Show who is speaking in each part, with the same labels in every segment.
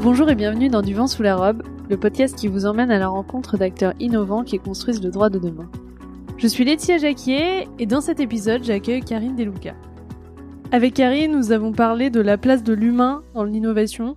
Speaker 1: Bonjour et bienvenue dans Du vent sous la robe, le podcast qui vous emmène à la rencontre d'acteurs innovants qui construisent le droit de demain. Je suis Laetitia Jacquier et dans cet épisode, j'accueille Karine Deluca. Avec Karine, nous avons parlé de la place de l'humain dans l'innovation,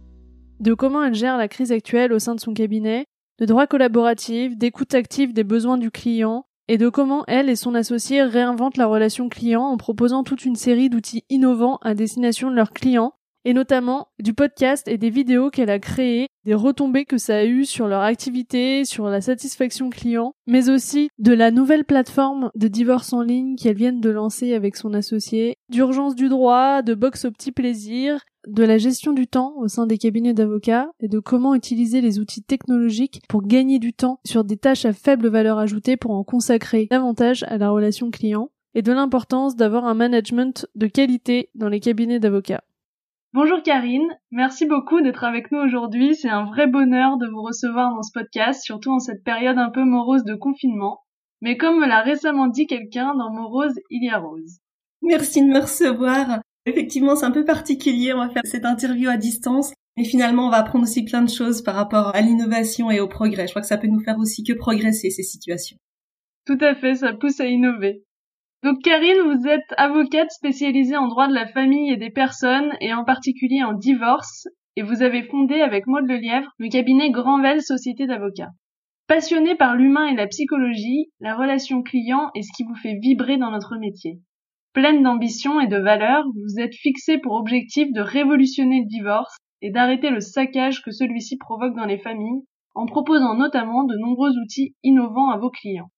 Speaker 1: de comment elle gère la crise actuelle au sein de son cabinet, de droits collaboratifs, d'écoute active des besoins du client, et de comment elle et son associé réinventent la relation client en proposant toute une série d'outils innovants à destination de leurs clients et notamment du podcast et des vidéos qu'elle a créées, des retombées que ça a eu sur leur activité, sur la satisfaction client, mais aussi de la nouvelle plateforme de divorce en ligne qu'elle vient de lancer avec son associé, d'urgence du droit, de box au petit plaisir, de la gestion du temps au sein des cabinets d'avocats et de comment utiliser les outils technologiques pour gagner du temps sur des tâches à faible valeur ajoutée pour en consacrer davantage à la relation client et de l'importance d'avoir un management de qualité dans les cabinets d'avocats. Bonjour Karine, merci beaucoup d'être avec nous aujourd'hui. C'est un vrai bonheur de vous recevoir dans ce podcast, surtout en cette période un peu morose de confinement. Mais comme me l'a récemment dit quelqu'un, dans Morose, il y a Rose.
Speaker 2: Merci de me recevoir. Effectivement, c'est un peu particulier. On va faire cette interview à distance. Mais finalement, on va apprendre aussi plein de choses par rapport à l'innovation et au progrès. Je crois que ça peut nous faire aussi que progresser ces situations.
Speaker 1: Tout à fait, ça pousse à innover. Donc Karine, vous êtes avocate spécialisée en droit de la famille et des personnes, et en particulier en divorce, et vous avez fondé avec Maud Lelièvre le cabinet Grandvel Société d'avocats. Passionnée par l'humain et la psychologie, la relation client est ce qui vous fait vibrer dans notre métier. Pleine d'ambition et de valeur, vous êtes fixée pour objectif de révolutionner le divorce et d'arrêter le saccage que celui-ci provoque dans les familles, en proposant notamment de nombreux outils innovants à vos clients.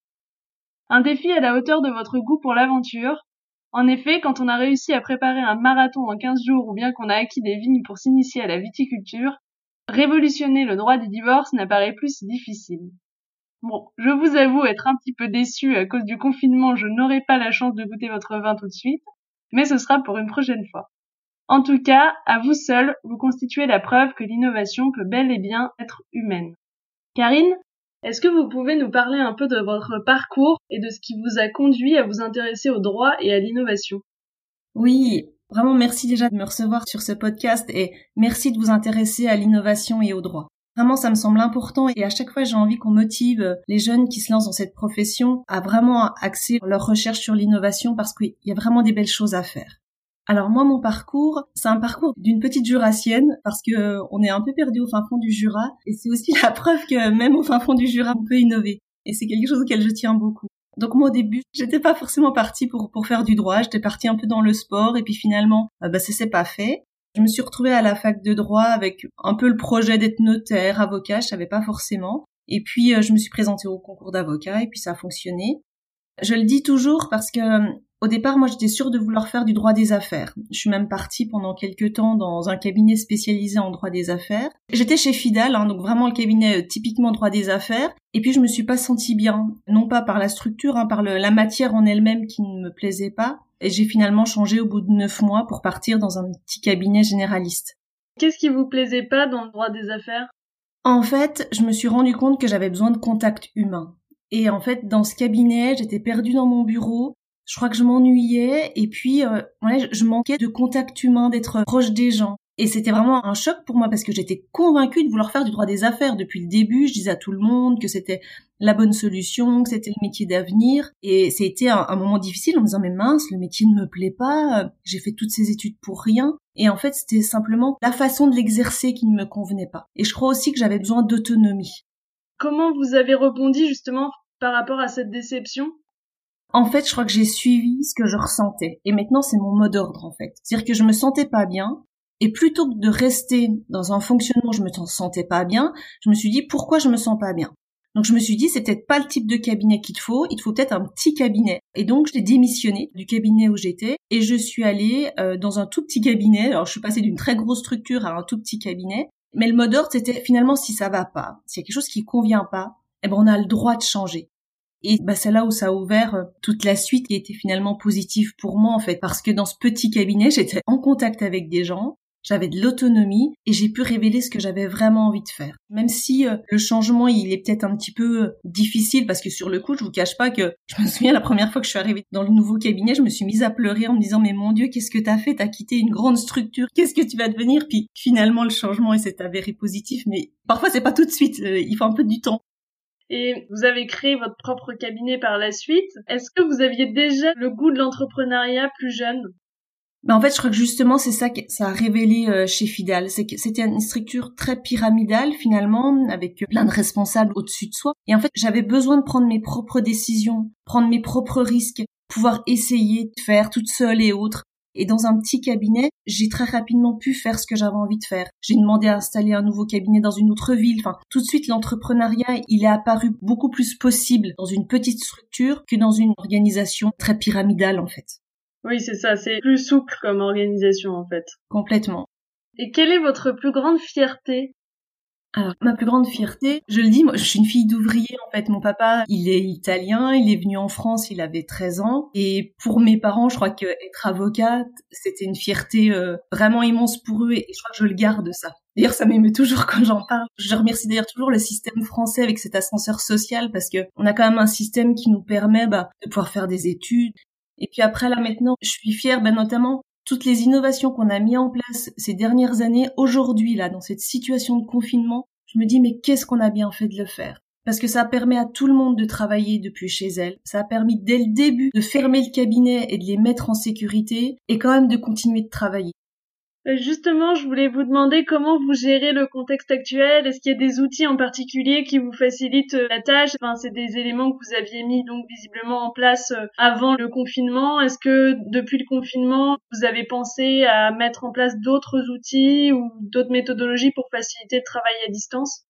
Speaker 1: Un défi à la hauteur de votre goût pour l'aventure. En effet, quand on a réussi à préparer un marathon en 15 jours ou bien qu'on a acquis des vignes pour s'initier à la viticulture, révolutionner le droit du divorce n'apparaît plus si difficile. Bon, je vous avoue être un petit peu déçu à cause du confinement, je n'aurai pas la chance de goûter votre vin tout de suite, mais ce sera pour une prochaine fois. En tout cas, à vous seul, vous constituez la preuve que l'innovation peut bel et bien être humaine. Karine, est-ce que vous pouvez nous parler un peu de votre parcours et de ce qui vous a conduit à vous intéresser au droit et à l'innovation?
Speaker 2: Oui, vraiment merci déjà de me recevoir sur ce podcast et merci de vous intéresser à l'innovation et au droit. Vraiment, ça me semble important et à chaque fois, j'ai envie qu'on motive les jeunes qui se lancent dans cette profession à vraiment axer leur recherche sur l'innovation parce qu'il y a vraiment des belles choses à faire. Alors moi, mon parcours, c'est un parcours d'une petite jurassienne parce que euh, on est un peu perdu au fin fond du Jura et c'est aussi la preuve que même au fin fond du Jura, on peut innover. Et c'est quelque chose auquel je tiens beaucoup. Donc moi au début, j'étais pas forcément partie pour pour faire du droit, j'étais partie un peu dans le sport et puis finalement, euh, bah ça s'est pas fait. Je me suis retrouvée à la fac de droit avec un peu le projet d'être notaire, avocat, je savais pas forcément. Et puis euh, je me suis présentée au concours d'avocat et puis ça a fonctionné. Je le dis toujours parce que au départ, moi, j'étais sûre de vouloir faire du droit des affaires. Je suis même partie pendant quelques temps dans un cabinet spécialisé en droit des affaires. J'étais chez Fidal, hein, donc vraiment le cabinet euh, typiquement droit des affaires. Et puis, je me suis pas sentie bien, non pas par la structure, hein, par la matière en elle-même qui ne me plaisait pas. Et j'ai finalement changé au bout de neuf mois pour partir dans un petit cabinet généraliste.
Speaker 1: Qu'est-ce qui vous plaisait pas dans le droit des affaires?
Speaker 2: En fait, je me suis rendu compte que j'avais besoin de contact humain. Et en fait, dans ce cabinet, j'étais perdue dans mon bureau je crois que je m'ennuyais et puis euh, je manquais de contact humain, d'être proche des gens. Et c'était vraiment un choc pour moi parce que j'étais convaincue de vouloir faire du droit des affaires depuis le début. Je disais à tout le monde que c'était la bonne solution, que c'était le métier d'avenir. Et c'était un, un, moment difficile en me disant mais mince, le métier ne me plaît pas, j'ai fait toutes ces études pour rien. Et en fait, c'était simplement la façon de l'exercer qui ne me convenait pas. Et je crois aussi que j'avais besoin d'autonomie.
Speaker 1: Comment vous avez rebondi justement par rapport à cette déception?
Speaker 2: En fait, je crois que j'ai suivi ce que je ressentais. Et maintenant, c'est mon mot d'ordre, en fait. C'est-à-dire que je me sentais pas bien. Et plutôt que de rester dans un fonctionnement où je me sentais pas bien, je me suis dit, pourquoi je me sens pas bien? Donc je me suis dit, c'est peut-être pas le type de cabinet qu'il te faut, il te faut peut-être un petit cabinet. Et donc je l'ai démissionné du cabinet où j'étais et je suis allée euh, dans un tout petit cabinet. Alors je suis passée d'une très grosse structure à un tout petit cabinet. Mais le mot d'ordre, c'était finalement si ça va pas, s'il y a quelque chose qui convient pas, eh ben on a le droit de changer. Et bah, c'est là où ça a ouvert euh, toute la suite qui était finalement positive pour moi en fait, parce que dans ce petit cabinet, j'étais en contact avec des gens. j'avais de l'autonomie et j'ai pu révéler ce que j'avais vraiment envie de faire. Même si euh, le changement, il est peut-être un petit peu euh, difficile parce que sur le coup, je vous cache pas que je me souviens la première fois que je suis arrivée dans le nouveau cabinet, je me suis mise à pleurer en me disant mais mon dieu, qu'est-ce que t'as fait? T'as quitté une grande structure, qu'est-ce que tu vas devenir? Puis finalement, le changement s'est avéré positif, mais parfois c'est pas tout de suite, il faut un peu du temps.
Speaker 1: Et vous avez créé votre propre cabinet par la suite. Est-ce que vous aviez déjà le goût de l'entrepreneuriat plus jeune?
Speaker 2: Ben en fait, je crois que justement, c'est ça que ça a révélé euh, chez Fidal, c'est que c'était une structure très pyramidale finalement, avec plein de responsables au-dessus de soi. Et en fait, j'avais besoin de prendre mes propres décisions, prendre mes propres risques, pouvoir essayer de faire toute seule et autres. Et dans un petit cabinet, j'ai très rapidement pu faire ce que j'avais envie de faire. J'ai demandé à installer un nouveau cabinet dans une autre ville. Enfin, tout de suite, l'entrepreneuriat, il est apparu beaucoup plus possible dans une petite structure que dans une organisation très pyramidale, en fait.
Speaker 1: Oui, c'est ça, c'est plus souple comme organisation en fait.
Speaker 2: Complètement.
Speaker 1: Et quelle est votre plus grande fierté?
Speaker 2: Alors, ma plus grande fierté, je le dis, moi, je suis une fille d'ouvrier, en fait. Mon papa, il est italien, il est venu en France, il avait 13 ans. Et pour mes parents, je crois que être avocate, c'était une fierté euh, vraiment immense pour eux, et je crois que je le garde, ça. D'ailleurs, ça m'émeut toujours quand j'en parle. Je remercie d'ailleurs toujours le système français avec cet ascenseur social, parce que on a quand même un système qui nous permet bah, de pouvoir faire des études, et puis après, là maintenant, je suis fière, ben, notamment toutes les innovations qu'on a mis en place ces dernières années, aujourd'hui, là, dans cette situation de confinement, je me dis, mais qu'est-ce qu'on a bien fait de le faire? Parce que ça permet à tout le monde de travailler depuis chez elle. Ça a permis dès le début de fermer le cabinet et de les mettre en sécurité et quand même de continuer de travailler.
Speaker 1: Euh, justement, je voulais vous demander comment vous gérez le contexte actuel. Est-ce qu'il y a des outils en particulier qui vous facilitent euh, la tâche? C'est des éléments que vous aviez mis donc visiblement en place euh, avant le confinement. Est-ce que depuis le confinement, vous avez pensé à mettre en place d'autres outils ou d'autres méthodologies pour faciliter le travail à distance?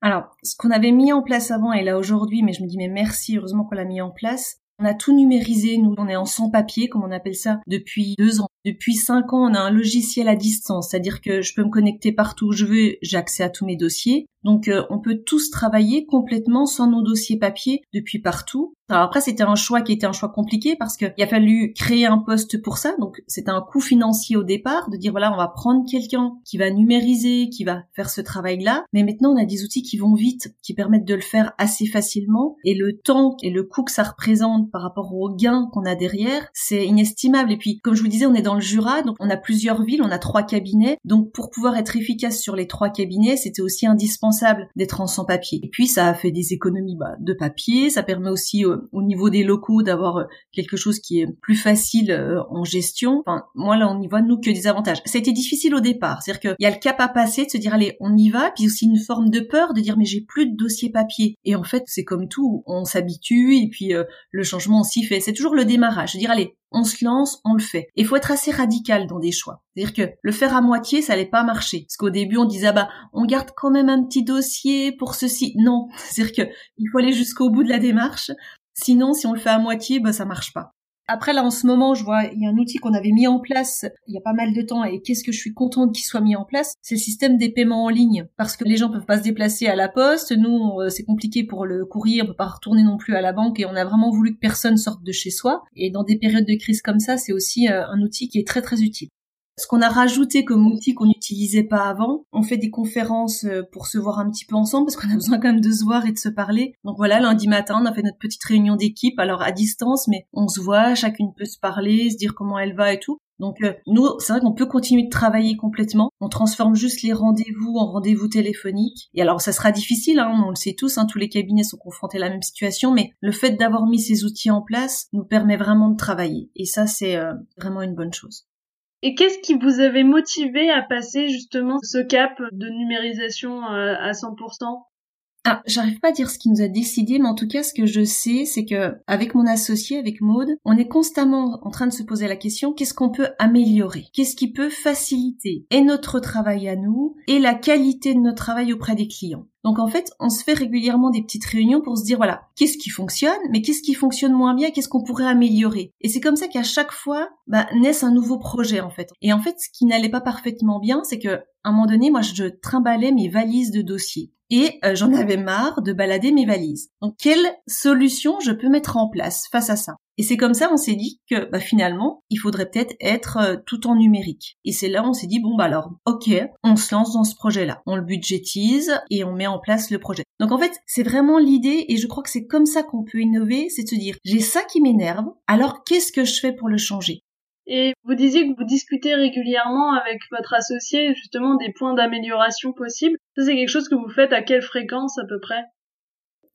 Speaker 2: Alors, ce qu'on avait mis en place avant et là aujourd'hui, mais je me dis mais merci, heureusement qu'on l'a mis en place. On a tout numérisé, nous, on est en sans papier, comme on appelle ça, depuis deux ans. Depuis cinq ans, on a un logiciel à distance, c'est-à-dire que je peux me connecter partout où je veux, j'ai accès à tous mes dossiers. Donc euh, on peut tous travailler complètement sans nos dossiers papier depuis partout. Alors après c'était un choix qui était un choix compliqué parce qu'il a fallu créer un poste pour ça, donc c'était un coût financier au départ de dire voilà on va prendre quelqu'un qui va numériser, qui va faire ce travail-là, mais maintenant on a des outils qui vont vite, qui permettent de le faire assez facilement et le temps et le coût que ça représente par rapport au gain qu'on a derrière, c'est inestimable. Et puis comme je vous disais on est dans le Jura, donc on a plusieurs villes, on a trois cabinets, donc pour pouvoir être efficace sur les trois cabinets, c'était aussi indispensable d'être en sans papier. Et puis ça a fait des économies bah, de papier, ça permet aussi euh, au niveau des locaux d'avoir euh, quelque chose qui est plus facile euh, en gestion. Enfin, moi là on y voit nous que des avantages. Ça a été difficile au départ, c'est-à-dire qu'il y a le cap à passer de se dire allez on y va, puis aussi une forme de peur de dire mais j'ai plus de dossier papier. Et en fait c'est comme tout, on s'habitue et puis le changement s'y fait. C'est toujours le démarrage, dire allez on se lance, on le fait. Il faut être assez radical dans des choix. C'est-à-dire que le faire à moitié, ça n'allait pas marcher. Parce qu'au début, on disait, ah bah, on garde quand même un petit dossier pour ceci. Non. C'est-à-dire que il faut aller jusqu'au bout de la démarche. Sinon, si on le fait à moitié, bah, ça marche pas. Après, là, en ce moment, je vois, il y a un outil qu'on avait mis en place il y a pas mal de temps et qu'est-ce que je suis contente qu'il soit mis en place, c'est le système des paiements en ligne. Parce que les gens peuvent pas se déplacer à la poste. Nous, euh, c'est compliqué pour le courrier, on peut pas retourner non plus à la banque et on a vraiment voulu que personne sorte de chez soi. Et dans des périodes de crise comme ça, c'est aussi euh, un outil qui est très très utile. Ce qu'on a rajouté comme outil qu'on n'utilisait pas avant, on fait des conférences euh, pour se voir un petit peu ensemble parce qu'on a besoin quand même de se voir et de se parler. Donc voilà, lundi matin, on a fait notre petite réunion d'équipe, alors à distance, mais on se voit, chacune peut se parler, se dire comment elle va et tout. Donc euh, nous, c'est vrai qu'on peut continuer de travailler complètement. On transforme juste les rendez-vous en rendez-vous téléphoniques. Et alors ça sera difficile, hein, on le sait tous, hein, tous les cabinets sont confrontés à la même situation, mais le fait d'avoir mis ces outils en place nous permet vraiment de travailler. Et ça, c'est euh, vraiment une bonne chose.
Speaker 1: Et qu'est-ce qui vous avait motivé à passer justement ce cap de numérisation euh, à 100%
Speaker 2: ah, j'arrive pas à dire ce qui nous a décidé, mais en tout cas, ce que je sais, c'est que avec mon associé, avec Maude, on est constamment en train de se poser la question qu'est-ce qu'on peut améliorer? Qu'est-ce qui peut faciliter et notre travail à nous et la qualité de notre travail auprès des clients? Donc en fait, on se fait régulièrement des petites réunions pour se dire voilà, qu'est-ce qui fonctionne, mais qu'est-ce qui fonctionne moins bien, qu'est-ce qu'on pourrait améliorer. Et c'est comme ça qu'à chaque fois, bah, naissent un nouveau projet en fait. Et en fait, ce qui n'allait pas parfaitement bien, c'est que à un moment donné, moi, je trimballais mes valises de dossiers et euh, j'en avais marre de balader mes valises. Donc quelle solution je peux mettre en place face à ça? Et c'est comme ça, on s'est dit que bah, finalement, il faudrait peut-être être euh, tout en numérique. Et c'est là, on s'est dit bon bah alors, ok, on se lance dans ce projet-là, on le budgétise et on met en place le projet. Donc en fait, c'est vraiment l'idée, et je crois que c'est comme ça qu'on peut innover, c'est de se dire j'ai ça qui m'énerve, alors qu'est-ce que je fais pour le changer?
Speaker 1: Et vous disiez que vous discutez régulièrement avec votre associé justement des points d'amélioration possibles. Ça, c'est quelque chose que vous faites à quelle fréquence à peu près?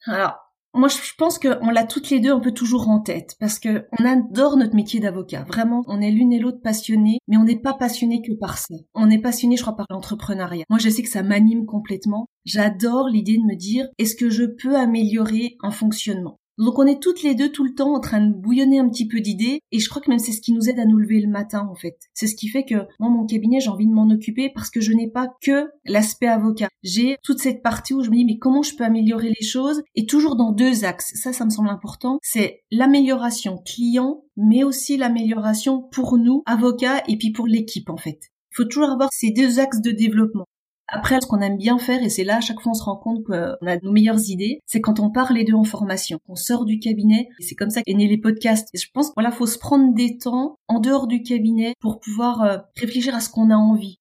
Speaker 2: Alors, moi, je pense qu'on l'a toutes les deux un peu toujours en tête parce que on adore notre métier d'avocat. Vraiment, on est l'une et l'autre passionnés, mais on n'est pas passionné que par ça. On est passionné, je crois, par l'entrepreneuriat. Moi, je sais que ça m'anime complètement. J'adore l'idée de me dire, est-ce que je peux améliorer un fonctionnement? Donc on est toutes les deux tout le temps en train de bouillonner un petit peu d'idées et je crois que même c'est ce qui nous aide à nous lever le matin en fait. C'est ce qui fait que moi mon cabinet j'ai envie de m'en occuper parce que je n'ai pas que l'aspect avocat. J'ai toute cette partie où je me dis mais comment je peux améliorer les choses? Et toujours dans deux axes. Ça ça me semble important. C'est l'amélioration client mais aussi l'amélioration pour nous avocats et puis pour l'équipe en fait. Il faut toujours avoir ces deux axes de développement. Après, ce qu'on aime bien faire, et c'est là à chaque fois on se rend compte qu'on a nos meilleures idées, c'est quand on part les deux en formation, on sort du cabinet, et c'est comme ça qu'est né les podcasts. Et je pense, voilà, faut se prendre des temps en dehors du cabinet pour pouvoir euh, réfléchir à ce qu'on a envie.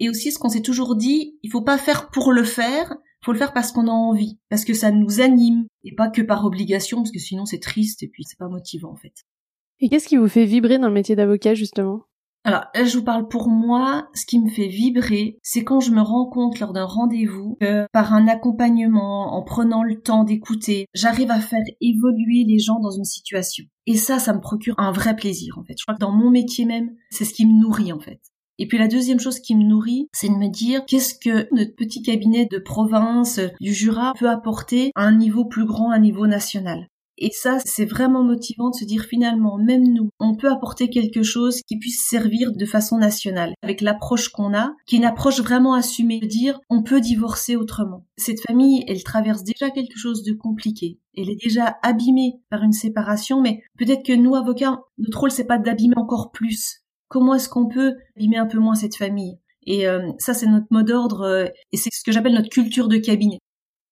Speaker 2: Et aussi, ce qu'on s'est toujours dit, il faut pas faire pour le faire, faut le faire parce qu'on a envie, parce que ça nous anime, et pas que par obligation, parce que sinon c'est triste et puis c'est pas motivant en fait.
Speaker 1: Et qu'est-ce qui vous fait vibrer dans le métier d'avocat justement?
Speaker 2: Alors je vous parle pour moi, ce qui me fait vibrer, c'est quand je me rends compte lors d'un rendez-vous que par un accompagnement, en prenant le temps d'écouter, j'arrive à faire évoluer les gens dans une situation. Et ça, ça me procure un vrai plaisir en fait. Je crois que dans mon métier même, c'est ce qui me nourrit en fait. Et puis la deuxième chose qui me nourrit, c'est de me dire qu'est-ce que notre petit cabinet de province du Jura peut apporter à un niveau plus grand, à un niveau national. Et ça, c'est vraiment motivant de se dire finalement, même nous, on peut apporter quelque chose qui puisse servir de façon nationale, avec l'approche qu'on a, qui est une approche vraiment assumée, de dire on peut divorcer autrement. Cette famille, elle traverse déjà quelque chose de compliqué. Elle est déjà abîmée par une séparation, mais peut-être que nous, avocats, notre rôle, c'est pas d'abîmer encore plus. Comment est-ce qu'on peut abîmer un peu moins cette famille? Et euh, ça, c'est notre mot d'ordre, euh, et c'est ce que j'appelle notre culture de cabinet.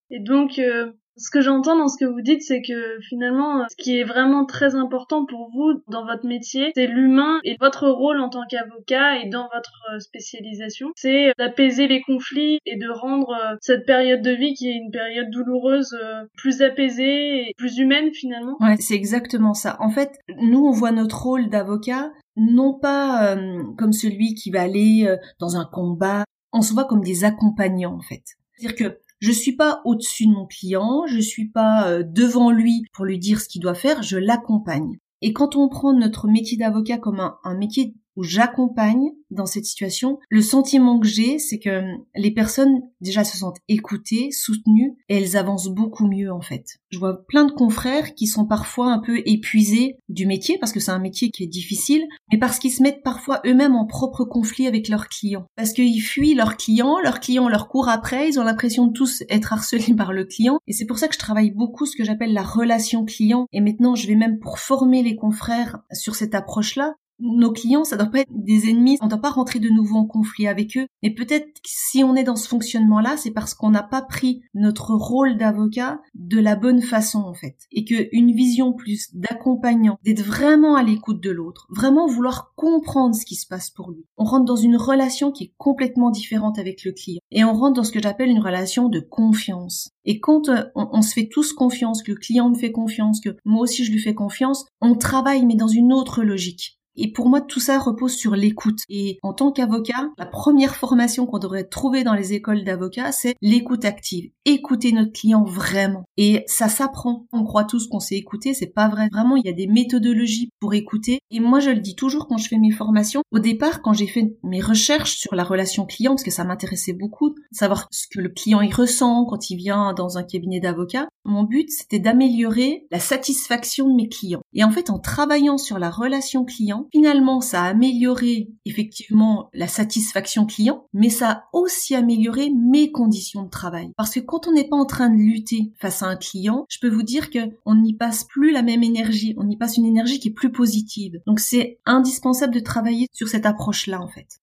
Speaker 1: Et donc, euh, ce que j'entends dans ce que vous dites, c'est que finalement, ce qui est vraiment très important pour vous dans votre métier, c'est l'humain et votre rôle en tant qu'avocat et dans votre euh, spécialisation, c'est d'apaiser les conflits et de rendre euh, cette période de vie qui est une période douloureuse euh, plus apaisée et plus humaine finalement.
Speaker 2: Ouais, c'est exactement ça. En fait, nous, on voit notre rôle d'avocat non pas comme celui qui va aller dans un combat, on se voit comme des accompagnants en fait. C'est-à-dire que je suis pas au-dessus de mon client, je suis pas euh, devant lui pour lui dire ce qu'il doit faire, je l'accompagne. Et quand on prend notre métier d'avocat comme un, un métier où j'accompagne dans cette situation, le sentiment que j'ai, c'est que hum, les personnes déjà se sentent écoutées, soutenues, et elles avancent beaucoup mieux en fait. Je vois plein de confrères qui sont parfois un peu épuisés du métier, parce que c'est un métier qui est difficile, mais parce qu'ils se mettent parfois eux-mêmes en propre conflit avec leurs clients. Parce qu'ils fuient leurs clients, leurs clients leur courent après, ils ont l'impression de tous être harcelés par le client, et c'est pour ça que je travaille beaucoup ce que j'appelle la relation client, et maintenant je vais même pour former les confrères sur cette approche-là, nos clients, ça doit pas être des ennemis, on doit pas rentrer de nouveau en conflit avec eux. Mais peut-être si on est dans ce fonctionnement-là, c'est parce qu'on n'a pas pris notre rôle d'avocat de la bonne façon, en fait. Et qu'une vision plus d'accompagnant, d'être vraiment à l'écoute de l'autre, vraiment vouloir comprendre ce qui se passe pour lui. On rentre dans une relation qui est complètement différente avec le client. Et on rentre dans ce que j'appelle une relation de confiance. Et quand euh, on, se fait tous confiance, que le client me fait confiance, que moi aussi je lui fais confiance, on travaille mais dans une autre logique. Et pour moi, tout ça repose sur l'écoute. Et en tant qu'avocat, la première formation qu'on devrait trouver dans les écoles d'avocats, c'est l'écoute active. Écouter notre client vraiment. Et ça s'apprend. On croit tous qu'on sait écouter, c'est pas vrai. Vraiment, il y a des méthodologies pour écouter. Et moi, je le dis toujours quand je fais mes formations. Au départ, quand j'ai fait mes recherches sur la relation client, parce que ça m'intéressait beaucoup, savoir ce que le client y ressent quand il vient dans un cabinet d'avocats, mon but, c'était d'améliorer la satisfaction de mes clients. Et en fait, en travaillant sur la relation client, Finalement, ça a amélioré effectivement la satisfaction client, mais ça a aussi amélioré mes conditions de travail. Parce que quand on n'est pas en train de lutter face à un client, je peux vous dire que on n'y passe plus la même énergie, on y passe une énergie qui est plus positive. Donc c'est indispensable de travailler sur cette approche-là en fait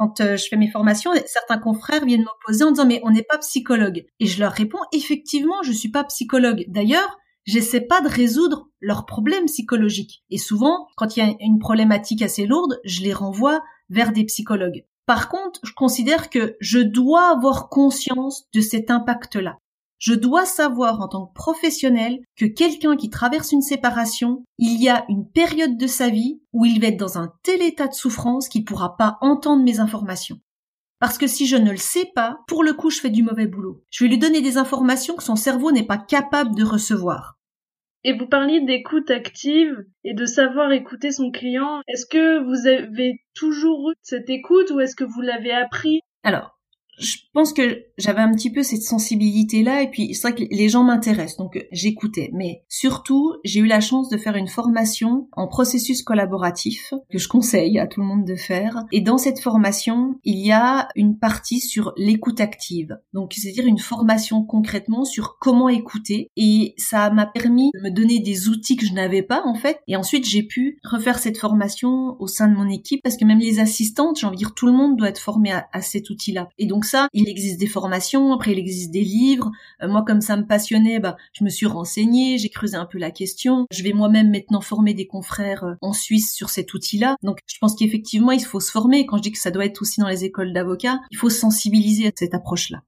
Speaker 2: quand euh, je fais mes formations, certains confrères viennent m'opposer en disant mais on n'est pas psychologue. Et je leur réponds effectivement, je suis pas psychologue. D'ailleurs, j'essaie pas de résoudre leurs problèmes psychologiques. Et souvent, quand il y a une problématique assez lourde, je les renvoie vers des psychologues. Par contre, je considère que je dois avoir conscience de cet impact-là. Je dois savoir en tant que professionnel que quelqu'un qui traverse une séparation, il y a une période de sa vie où il va être dans un tel état de souffrance qu'il pourra pas entendre mes informations. Parce que si je ne le sais pas, pour le coup, je fais du mauvais boulot. Je vais lui donner des informations que son cerveau n'est pas capable de recevoir.
Speaker 1: Et vous parliez d'écoute active et de savoir écouter son client. Est-ce que vous avez toujours eu cette écoute ou est-ce que vous l'avez appris?
Speaker 2: Alors, je pense que j'avais un petit peu cette sensibilité là et puis c'est vrai que les gens m'intéressent donc euh, j'écoutais. Mais surtout j'ai eu la chance de faire une formation en processus collaboratif que je conseille à tout le monde de faire. Et dans cette formation il y a une partie sur l'écoute active. Donc c'est-à-dire une formation concrètement sur comment écouter. Et ça m'a permis de me donner des outils que je n'avais pas en fait. Et ensuite j'ai pu refaire cette formation au sein de mon équipe parce que même les assistantes j'ai envie de dire tout le monde doit être formé à, à cet outil là et donc il existe des formations, après il existe des livres. Euh, moi, comme ça me passionnait, bah, je me suis renseignée, j'ai creusé un peu la question. Je vais moi-même maintenant former des confrères euh, en Suisse sur cet outil-là. Donc, je pense qu'effectivement, il faut se former. Quand je dis que ça doit être aussi dans les écoles d'avocats, il faut sensibiliser à cette approche-là.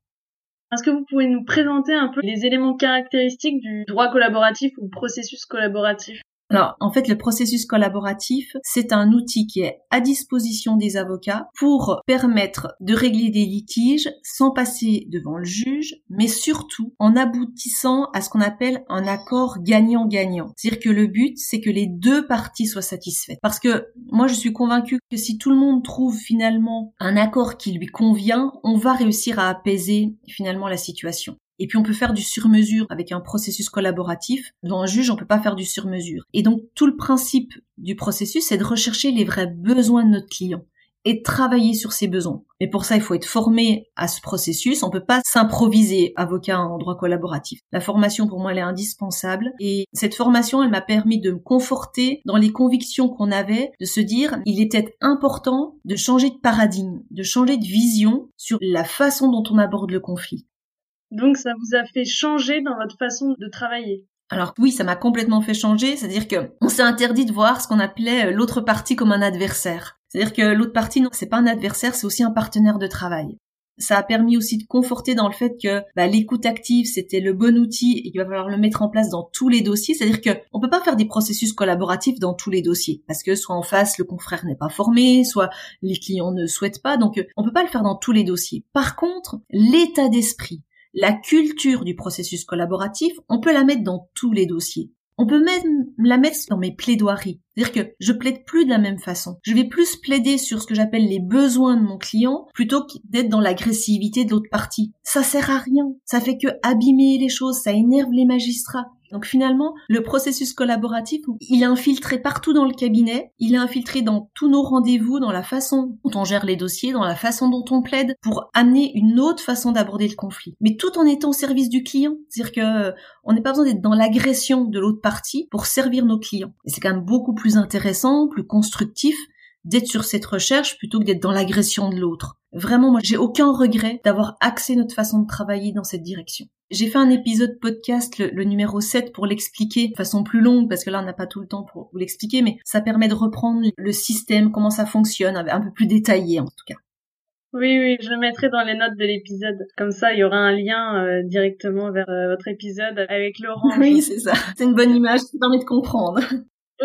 Speaker 1: Est-ce que vous pouvez nous présenter un peu les éléments caractéristiques du droit collaboratif ou processus collaboratif?
Speaker 2: Alors, en fait, le processus collaboratif, c'est un outil qui est à disposition des avocats pour permettre de régler des litiges sans passer devant le juge, mais surtout en aboutissant à ce qu'on appelle un accord gagnant-gagnant. C'est-à-dire que le but, c'est que les deux parties soient satisfaites. Parce que moi, je suis convaincue que si tout le monde trouve finalement un accord qui lui convient, on va réussir à apaiser finalement la situation. Et puis on peut faire du sur-mesure avec un processus collaboratif. Devant un juge, on peut pas faire du sur-mesure. Et donc tout le principe du processus, c'est de rechercher les vrais besoins de notre client et de travailler sur ses besoins. Mais pour ça, il faut être formé à ce processus. On peut pas s'improviser avocat en droit collaboratif. La formation, pour moi, elle est indispensable. Et cette formation, elle m'a permis de me conforter dans les convictions qu'on avait, de se dire, il était important de changer de paradigme, de changer de vision sur la façon dont on aborde le conflit.
Speaker 1: Donc ça vous a fait changer dans votre façon de travailler?
Speaker 2: Alors oui, ça m'a complètement fait changer, c'est-à-dire que on s'est interdit de voir ce qu'on appelait euh, l'autre partie comme un adversaire. C'est-à-dire que l'autre partie, non, c'est pas un adversaire, c'est aussi un partenaire de travail. Ça a permis aussi de conforter dans le fait que bah, l'écoute active c'était le bon outil et qu'il va falloir le mettre en place dans tous les dossiers. C'est-à-dire que on peut pas faire des processus collaboratifs dans tous les dossiers parce que soit en face le confrère n'est pas formé, soit les clients ne souhaitent pas. Donc on peut pas le faire dans tous les dossiers. Par contre, l'état d'esprit, la culture du processus collaboratif, on peut la mettre dans tous les dossiers. On peut même la mettre dans mes plaidoiries. C'est-à-dire que je plaide plus de la même façon. Je vais plus plaider sur ce que j'appelle les besoins de mon client plutôt que d'être dans l'agressivité de l'autre partie. Ça sert à rien. Ça fait que abîmer les choses. Ça énerve les magistrats. Donc finalement, le processus collaboratif, il est infiltré partout dans le cabinet, il est infiltré dans tous nos rendez-vous, dans la façon dont on gère les dossiers, dans la façon dont on plaide, pour amener une autre façon d'aborder le conflit. Mais tout en étant au service du client. C'est-à-dire que euh, on n'est pas besoin d'être dans l'agression de l'autre partie pour servir nos clients. Et c'est quand même beaucoup plus intéressant, plus constructif d'être sur cette recherche plutôt que d'être dans l'agression de l'autre. Vraiment, moi, j'ai aucun regret d'avoir axé notre façon de travailler dans cette direction. J'ai fait un épisode podcast, le, numéro 7, pour l'expliquer de façon plus longue, parce que là, on n'a pas tout le temps pour vous l'expliquer, mais ça permet de reprendre le système, comment ça fonctionne, un peu plus détaillé en tout cas.
Speaker 1: Oui, oui, je le mettrai dans les notes de l'épisode. Comme ça, il y aura un lien euh, directement vers euh, votre épisode avec Laurent.
Speaker 2: Oui, c'est ça. C'est une bonne image qui permet de comprendre.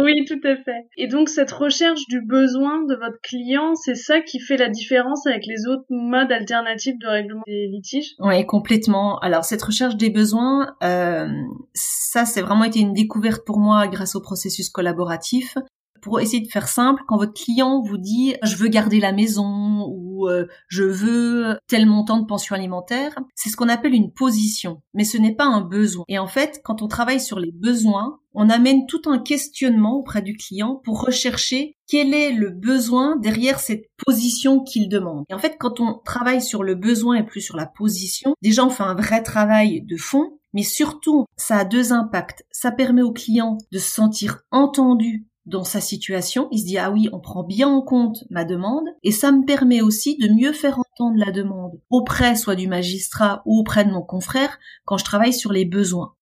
Speaker 1: Oui, tout à fait. Et donc cette recherche du besoin de votre client, c'est ça qui fait la différence avec les autres modes alternatifs de règlement des litiges?
Speaker 2: Oui, complètement. Alors cette recherche des besoins, euh, ça c'est vraiment été une découverte pour moi grâce au processus collaboratif pour essayer de faire simple, quand votre client vous dit je veux garder la maison ou euh, je veux tel montant de pension alimentaire, c'est ce qu'on appelle une position, mais ce n'est pas un besoin. Et en fait, quand on travaille sur les besoins, on amène tout un questionnement auprès du client pour rechercher quel est le besoin derrière cette position qu'il demande. Et en fait, quand on travaille sur le besoin et plus sur la position, déjà on fait un vrai travail de fond, mais surtout, ça a deux impacts. Ça permet au client de se sentir entendu dans sa situation, il se dit ah oui, on prend bien en compte ma demande et ça me permet aussi de mieux faire entendre la demande auprès soit du magistrat ou auprès de mon confrère quand je travaille sur les besoins.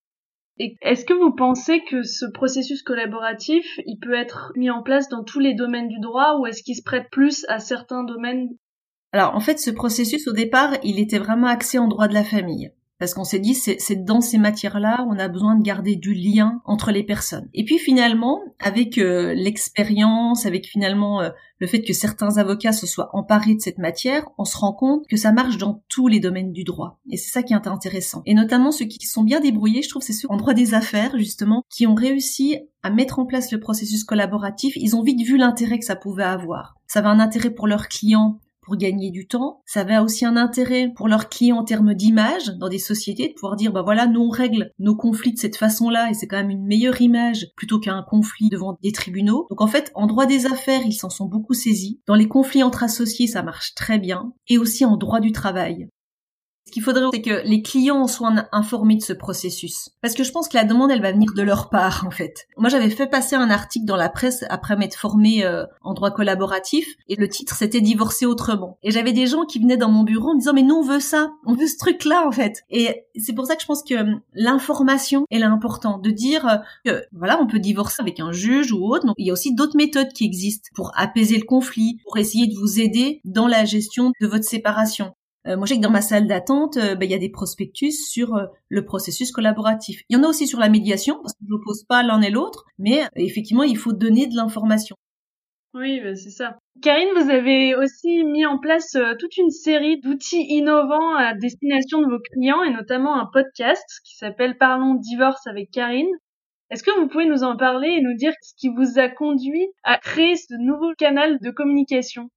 Speaker 1: Et est-ce que vous pensez que ce processus collaboratif, il peut être mis en place dans tous les domaines du droit ou est-ce qu'il se prête plus à certains domaines?
Speaker 2: Alors en fait, ce processus au départ, il était vraiment axé en droit de la famille. Parce qu'on s'est dit, c'est dans ces matières-là, on a besoin de garder du lien entre les personnes. Et puis finalement, avec euh, l'expérience, avec finalement euh, le fait que certains avocats se soient emparés de cette matière, on se rend compte que ça marche dans tous les domaines du droit. Et c'est ça qui est intéressant. Et notamment ceux qui sont bien débrouillés, je trouve, c'est ceux en droit des affaires, justement, qui ont réussi à mettre en place le processus collaboratif. Ils ont vite vu l'intérêt que ça pouvait avoir. Ça avait un intérêt pour leurs clients, pour gagner du temps. Ça avait aussi un intérêt pour leurs clients en termes d'image dans des sociétés, de pouvoir dire, bah voilà, nous on règle nos conflits de cette façon-là et c'est quand même une meilleure image plutôt qu'un conflit devant des tribunaux. Donc en fait, en droit des affaires, ils s'en sont beaucoup saisis. Dans les conflits entre associés, ça marche très bien. Et aussi en droit du travail. Ce qu'il faudrait, c'est que les clients soient informés de ce processus. Parce que je pense que la demande, elle va venir de leur part, en fait. Moi, j'avais fait passer un article dans la presse après m'être formée euh, en droit collaboratif, et le titre, c'était Divorcer autrement. Et j'avais des gens qui venaient dans mon bureau en me disant, mais nous, on veut ça. On veut ce truc-là, en fait. Et c'est pour ça que je pense que euh, l'information, elle est importante. De dire euh, que, voilà, on peut divorcer avec un juge ou autre. Donc, il y a aussi d'autres méthodes qui existent pour apaiser le conflit, pour essayer de vous aider dans la gestion de votre séparation. Euh, moi, je sais que dans ma salle d'attente, euh, ben, il y a des prospectus sur euh, le processus collaboratif. Il y en a aussi sur la médiation, parce que je n'oppose pas l'un et l'autre, mais effectivement, il faut donner de l'information.
Speaker 1: Oui, ben, c'est ça. Karine, vous avez aussi mis en place toute une série d'outils innovants à destination de vos clients et notamment un podcast qui s'appelle Parlons divorce avec Karine. Est-ce que vous pouvez nous en parler et nous dire ce qui vous a conduit à créer ce nouveau canal de communication?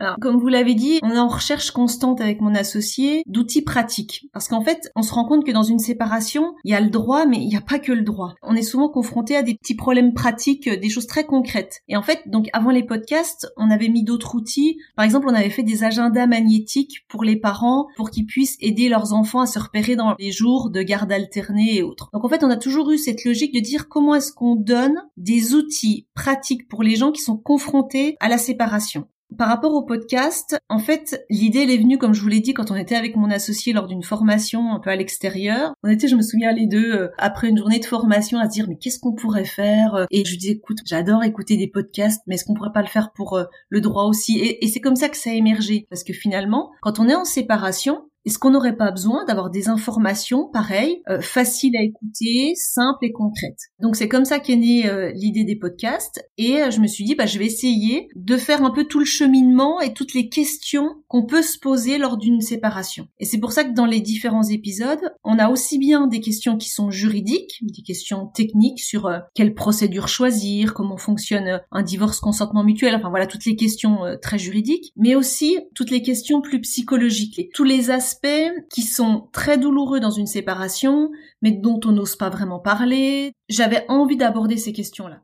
Speaker 2: Alors, comme vous l'avez dit, on est en recherche constante avec mon associé d'outils pratiques. Parce qu'en fait, on se rend compte que dans une séparation, il y a le droit, mais il n'y a pas que le droit. On est souvent confronté à des petits problèmes pratiques, euh, des choses très concrètes. Et en fait, donc avant les podcasts, on avait mis d'autres outils. Par exemple, on avait fait des agendas magnétiques pour les parents, pour qu'ils puissent aider leurs enfants à se repérer dans les jours de garde alternée et autres. Donc en fait, on a toujours eu cette logique de dire comment est-ce qu'on donne des outils pratiques pour les gens qui sont confrontés à la séparation. Par rapport au podcast, en fait, l'idée elle est venue, comme je vous l'ai dit, quand on était avec mon associé lors d'une formation un peu à l'extérieur. On était, je me souviens, les deux, euh, après une journée de formation, à se dire, mais qu'est-ce qu'on pourrait faire Et je lui dis, écoute, j'adore écouter des podcasts, mais est-ce qu'on pourrait pas le faire pour euh, le droit aussi? Et c'est comme ça que ça a émergé. Parce que finalement, quand on est en séparation, est-ce qu'on n'aurait pas besoin d'avoir des informations pareilles, euh, faciles à écouter, simples et concrètes? Donc c'est comme ça qu'est née euh, l'idée des podcasts et euh, je me suis dit bah je vais essayer de faire un peu tout le cheminement et toutes les questions qu'on peut se poser lors d'une séparation. Et c'est pour ça que dans les différents épisodes, on a aussi bien des questions qui sont juridiques, des questions techniques sur quelle procédure choisir, comment fonctionne un divorce consentement mutuel, enfin voilà toutes les questions très juridiques, mais aussi toutes les questions plus psychologiques, tous les aspects qui sont très douloureux dans une séparation, mais dont on n'ose pas vraiment parler. J'avais envie d'aborder ces questions-là.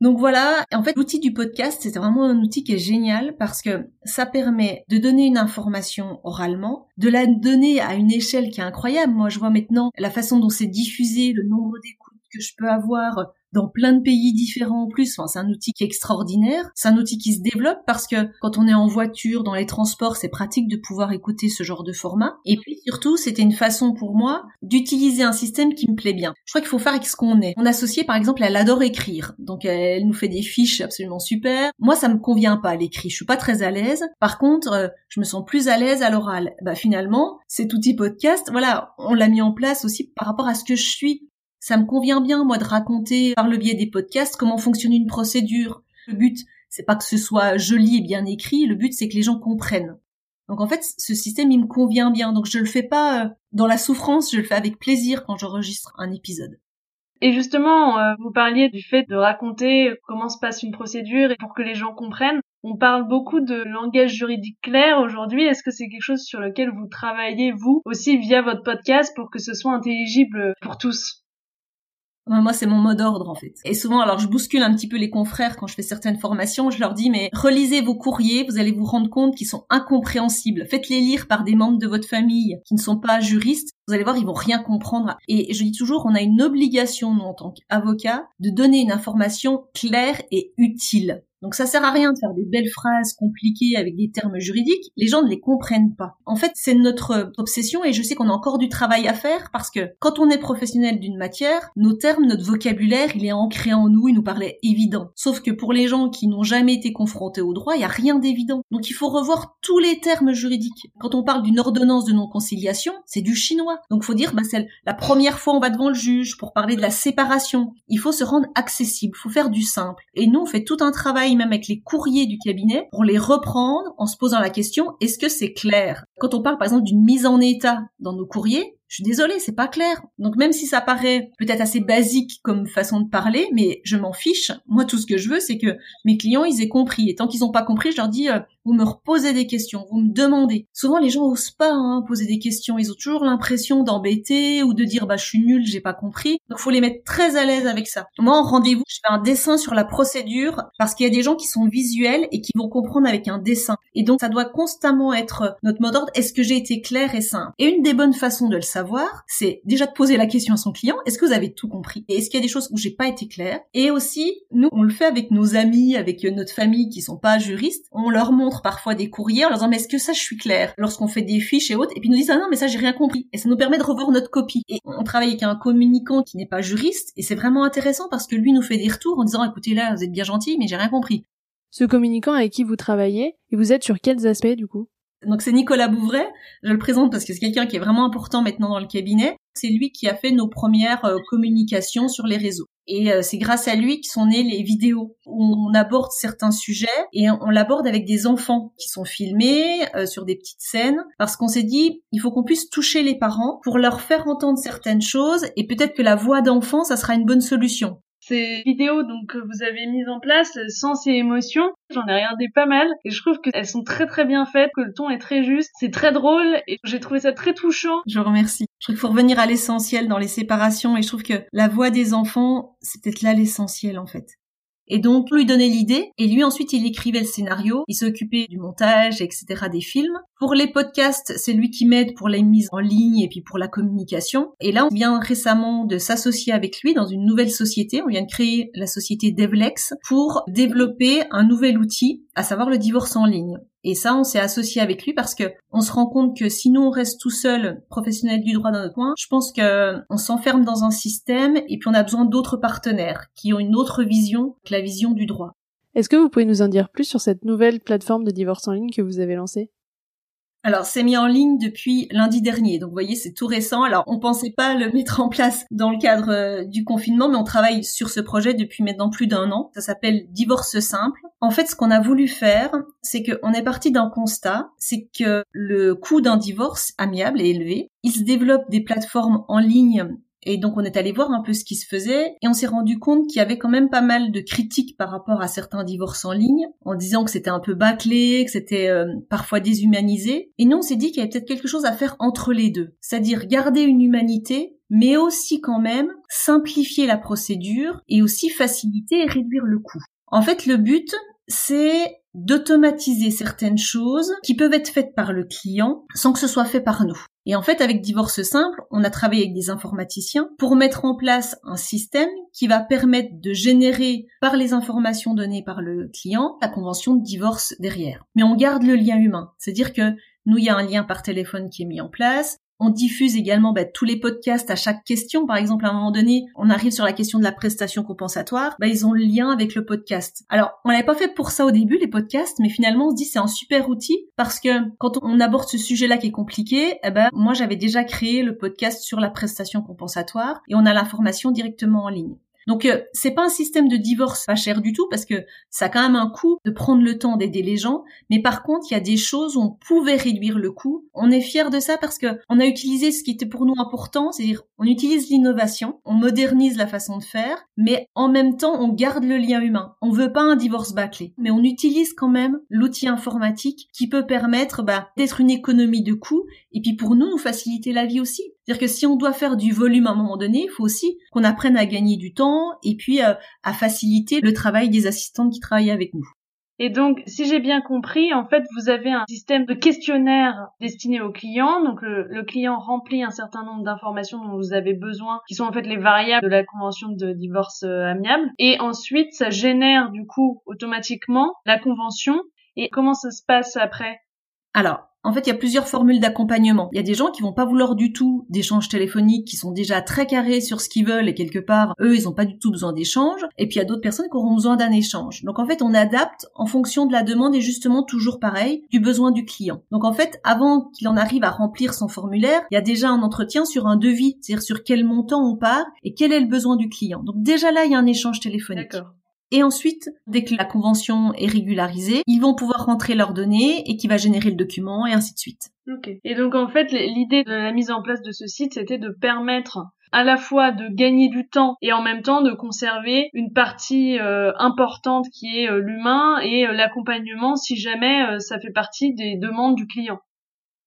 Speaker 2: Donc voilà, en fait, l'outil du podcast, c'est vraiment un outil qui est génial parce que ça permet de donner une information oralement, de la donner à une échelle qui est incroyable. Moi, je vois maintenant la façon dont c'est diffusé, le nombre d'écoutes que je peux avoir, dans plein de pays différents en plus. Enfin, c'est un outil qui est extraordinaire. C'est un outil qui se développe parce que quand on est en voiture, dans les transports, c'est pratique de pouvoir écouter ce genre de format. Et puis surtout, c'était une façon pour moi d'utiliser un système qui me plaît bien. Je crois qu'il faut faire avec ce qu'on est. Mon associée, par exemple, elle adore écrire. Donc elle nous fait des fiches absolument super. Moi, ça me convient pas l'écrit. Je suis pas très à l'aise. Par contre, euh, je me sens plus à l'aise à l'oral. Bah finalement, cet outil podcast, voilà, on l'a mis en place aussi par rapport à ce que je suis ça me convient bien, moi, de raconter par le biais des podcasts comment fonctionne une procédure. Le but, c'est pas que ce soit joli et bien écrit, le but, c'est que les gens comprennent. Donc en fait, ce système, il me convient bien. Donc je le fais pas euh, dans la souffrance, je le fais avec plaisir quand j'enregistre un épisode.
Speaker 1: Et justement, euh, vous parliez du fait de raconter comment se passe une procédure et pour que les gens comprennent. On parle beaucoup de langage juridique clair aujourd'hui. Est-ce que c'est quelque chose sur lequel vous travaillez, vous, aussi via votre podcast pour que ce soit intelligible pour tous?
Speaker 2: Moi, c'est mon mot d'ordre en fait. Et souvent, alors je bouscule un petit peu les confrères quand je fais certaines formations. Je leur dis mais relisez vos courriers, vous allez vous rendre compte qu'ils sont incompréhensibles. Faites-les lire par des membres de votre famille qui ne sont pas juristes. Vous allez voir, ils vont rien comprendre. Et je dis toujours, on a une obligation, nous, en tant qu'avocat, de donner une information claire et utile. Donc ça sert à rien de faire des belles phrases compliquées avec des termes juridiques, les gens ne les comprennent pas. En fait, c'est notre obsession et je sais qu'on a encore du travail à faire parce que quand on est professionnel d'une matière, nos termes, notre vocabulaire, il est ancré en nous, il nous paraît évident. Sauf que pour les gens qui n'ont jamais été confrontés au droit, il n'y a rien d'évident. Donc il faut revoir tous les termes juridiques. Quand on parle d'une ordonnance de non-conciliation, c'est du chinois. Donc faut dire, bah, c'est la première fois on va devant le juge pour parler de la séparation. Il faut se rendre accessible, faut faire du simple. Et nous, on fait tout un travail même avec les courriers du cabinet pour les reprendre en se posant la question est-ce que c'est clair? Quand on parle par exemple d'une mise en état dans nos courriers, je suis désolée, c'est pas clair. Donc même si ça paraît peut-être assez basique comme façon de parler, mais je m'en fiche. Moi, tout ce que je veux, c'est que mes clients, ils aient compris. Et tant qu'ils n'ont pas compris, je leur dis, euh, vous me reposez des questions, vous me demandez. Souvent, les gens osent pas hein, poser des questions. Ils ont toujours l'impression d'embêter ou de dire, bah, je suis nul, j'ai pas compris. Donc, faut les mettre très à l'aise avec ça. Moi, en rendez-vous, je fais un dessin sur la procédure parce qu'il y a des gens qui sont visuels et qui vont comprendre avec un dessin. Et donc, ça doit constamment être notre mot d'ordre. Est-ce que j'ai été clair et simple? Et une des bonnes façons de le savoir, c'est déjà de poser la question à son client. Est-ce que vous avez tout compris? Et est-ce qu'il y a des choses où j'ai pas été clair Et aussi, nous, on le fait avec nos amis, avec notre famille qui sont pas juristes. On leur montre parfois des courriers en leur disant mais est-ce que ça je suis clair Lorsqu'on fait des fiches et autres, et puis ils nous disent ah non mais ça j'ai rien compris. Et ça nous permet de revoir notre copie. Et on travaille avec un communicant qui n'est pas juriste et c'est vraiment intéressant parce que lui nous fait des retours en disant écoutez là vous êtes bien gentil mais j'ai rien compris.
Speaker 1: Ce communicant avec qui vous travaillez, et vous êtes sur quels aspects du coup?
Speaker 2: Donc c'est Nicolas Bouvray, je le présente parce que c'est quelqu'un qui est vraiment important maintenant dans le cabinet. C'est lui qui a fait nos premières euh, communications sur les réseaux. Et euh, c'est grâce à lui que sont nées les vidéos où on aborde certains sujets et on, l'aborde avec des enfants qui sont filmés euh, sur des petites scènes parce qu'on s'est dit il faut qu'on puisse toucher les parents pour leur faire entendre certaines choses et peut-être que la voix d'enfant ça sera une bonne solution
Speaker 1: ces vidéos donc que vous avez mises en place sans ces émotions. J'en ai regardé pas mal et je trouve qu'elles sont très très bien faites, que le ton est très juste, c'est très drôle et j'ai trouvé ça très touchant.
Speaker 2: Je remercie. Je trouve qu'il faut revenir à l'essentiel dans les séparations et je trouve que la voix des enfants, c'est peut-être là l'essentiel en fait. Et donc, lui donnait l'idée, et lui ensuite il écrivait le scénario, il s'occupait du montage, etc. des films. Pour les podcasts, c'est lui qui m'aide pour la mise en ligne et puis pour la communication. Et là, on vient récemment de s'associer avec lui dans une nouvelle société. On vient de créer la société Devlex pour développer un nouvel outil, à savoir le divorce en ligne. Et ça, on s'est associé avec lui parce que on se rend compte que si nous on reste tout seul, professionnel du droit dans notre coin, je pense que on s'enferme dans un système et puis on a besoin d'autres partenaires qui ont une autre vision que la vision du droit.
Speaker 1: Est-ce que vous pouvez nous en dire plus sur cette nouvelle plateforme de divorce en ligne que vous avez lancée?
Speaker 2: Alors, c'est mis en ligne depuis lundi dernier. Donc, vous voyez, c'est tout récent. Alors, on pensait pas le mettre en place dans le cadre euh, du confinement, mais on travaille sur ce projet depuis maintenant plus d'un an. Ça s'appelle Divorce simple. En fait, ce qu'on a voulu faire, c'est qu'on est parti d'un constat, c'est que le coût d'un divorce amiable est élevé. Il se développe des plateformes en ligne et donc on est allé voir un peu ce qui se faisait et on s'est rendu compte qu'il y avait quand même pas mal de critiques par rapport à certains divorces en ligne, en disant que c'était un peu bâclé, que c'était euh, parfois déshumanisé. Et nous on s'est dit qu'il y avait peut-être quelque chose à faire entre les deux, c'est-à-dire garder une humanité mais aussi quand même simplifier la procédure et aussi faciliter et réduire le coût. En fait, le but, c'est d'automatiser certaines choses qui peuvent être faites par le client sans que ce soit fait par nous. Et en fait, avec Divorce Simple, on a travaillé avec des informaticiens pour mettre en place un système qui va permettre de générer par les informations données par le client la convention de divorce derrière. Mais on garde le lien humain. C'est-à-dire que nous, il y a un lien par téléphone qui est mis en place. On diffuse également bah, tous les podcasts à chaque question. Par exemple, à un moment donné, on arrive sur la question de la prestation compensatoire. Bah, ils ont le lien avec le podcast. Alors, on l'avait pas fait pour ça au début, les podcasts, mais finalement, on se dit c'est un super outil parce que quand on aborde ce sujet-là qui est compliqué, eh ben, moi, j'avais déjà créé le podcast sur la prestation compensatoire et on a l'information directement en ligne. Donc euh, c'est pas un système de divorce pas cher du tout parce que ça a quand même un coût de prendre le temps d'aider les gens, mais par contre il y a des choses où on pouvait réduire le coût. On est fier de ça parce que on a utilisé ce qui était pour nous important, c'est-à-dire on utilise l'innovation, on modernise la façon de faire, mais en même temps on garde le lien humain. On veut pas un divorce bâclé, mais on utilise quand même l'outil informatique qui peut permettre bah, d'être une économie de coûts et puis pour nous nous faciliter la vie aussi. C'est-à-dire que si on doit faire du volume à un moment donné, il faut aussi qu'on apprenne à gagner du temps et puis euh, à faciliter le travail des assistantes qui travaillent avec nous.
Speaker 1: Et donc, si j'ai bien compris, en fait, vous avez un système de questionnaire destiné aux clients. Donc, le, client remplit un certain nombre d'informations dont vous avez besoin, qui sont en fait les variables de la convention de divorce euh, amiable. Et ensuite, ça génère du coup automatiquement la convention. Et comment ça se passe après?
Speaker 2: Alors, en fait, il y a plusieurs formules d'accompagnement. Il y a des gens qui vont pas vouloir du tout d'échanges téléphoniques, qui sont déjà très carrés sur ce qu'ils veulent et quelque part, eux, ils ont pas du tout besoin d'échanges. Et puis il y a d'autres personnes qui auront besoin d'un échange. Donc en fait, on adapte en fonction de la demande et justement toujours pareil, du besoin du client. Donc en fait, avant qu'il en arrive à remplir son formulaire, il y a déjà un entretien sur un devis, c'est-à-dire sur quel montant on part et quel est le besoin du client. Donc déjà là, il y a un échange téléphonique. Et ensuite, dès que la convention est régularisée, ils vont pouvoir rentrer leurs données et qui va générer le document et ainsi de suite.
Speaker 1: Ok. Et donc en fait, l'idée de la mise en place de ce site, c'était de permettre à la fois de gagner du temps et en même temps de conserver une partie euh, importante qui est euh, l'humain et euh, l'accompagnement si jamais ça fait partie des demandes du client.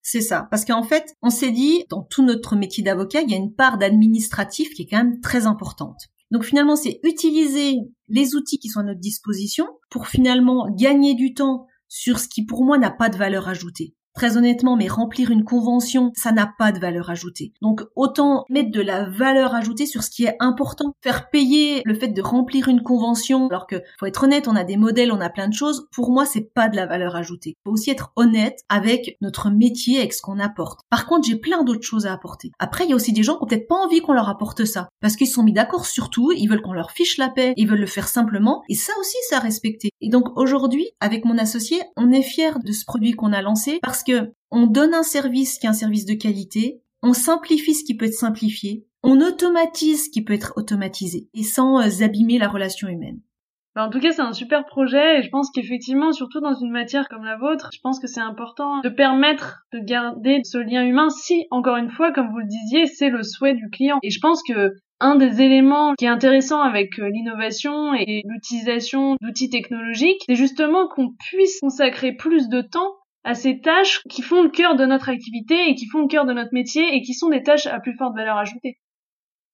Speaker 2: C'est ça. Parce qu'en fait, on s'est dit, dans tout notre métier d'avocat, il y a une part d'administratif qui est quand même très importante. Donc finalement, c'est utiliser les outils qui sont à notre disposition pour finalement gagner du temps sur ce qui pour moi n'a pas de valeur ajoutée. Très honnêtement, mais remplir une convention, ça n'a pas de valeur ajoutée. Donc autant mettre de la valeur ajoutée sur ce qui est important. Faire payer le fait de remplir une convention, alors que faut être honnête, on a des modèles, on a plein de choses. Pour moi, c'est pas de la valeur ajoutée. Faut aussi être honnête avec notre métier, avec ce qu'on apporte. Par contre, j'ai plein d'autres choses à apporter. Après, il y a aussi des gens qui ont peut-être pas envie qu'on leur apporte ça, parce qu'ils sont mis d'accord sur tout, ils veulent qu'on leur fiche la paix, ils veulent le faire simplement, et ça aussi, à respecter. Et donc aujourd'hui, avec mon associé, on est fier de ce produit qu'on a lancé parce que on donne un service qui est un service de qualité, on simplifie ce qui peut être simplifié, on automatise ce qui peut être automatisé et sans euh, abîmer la relation humaine.
Speaker 1: Bah, en tout cas, c'est un super projet et je pense qu'effectivement, surtout dans une matière comme la vôtre, je pense que c'est important de permettre de garder ce lien humain si, encore une fois, comme vous le disiez, c'est le souhait du client. Et je pense que un des éléments qui est intéressant avec euh, l'innovation et l'utilisation d'outils technologiques, c'est justement qu'on puisse consacrer plus de temps à ces tâches qui font le cœur de notre activité et qui font le cœur de notre métier et qui sont des tâches à plus forte valeur ajoutée.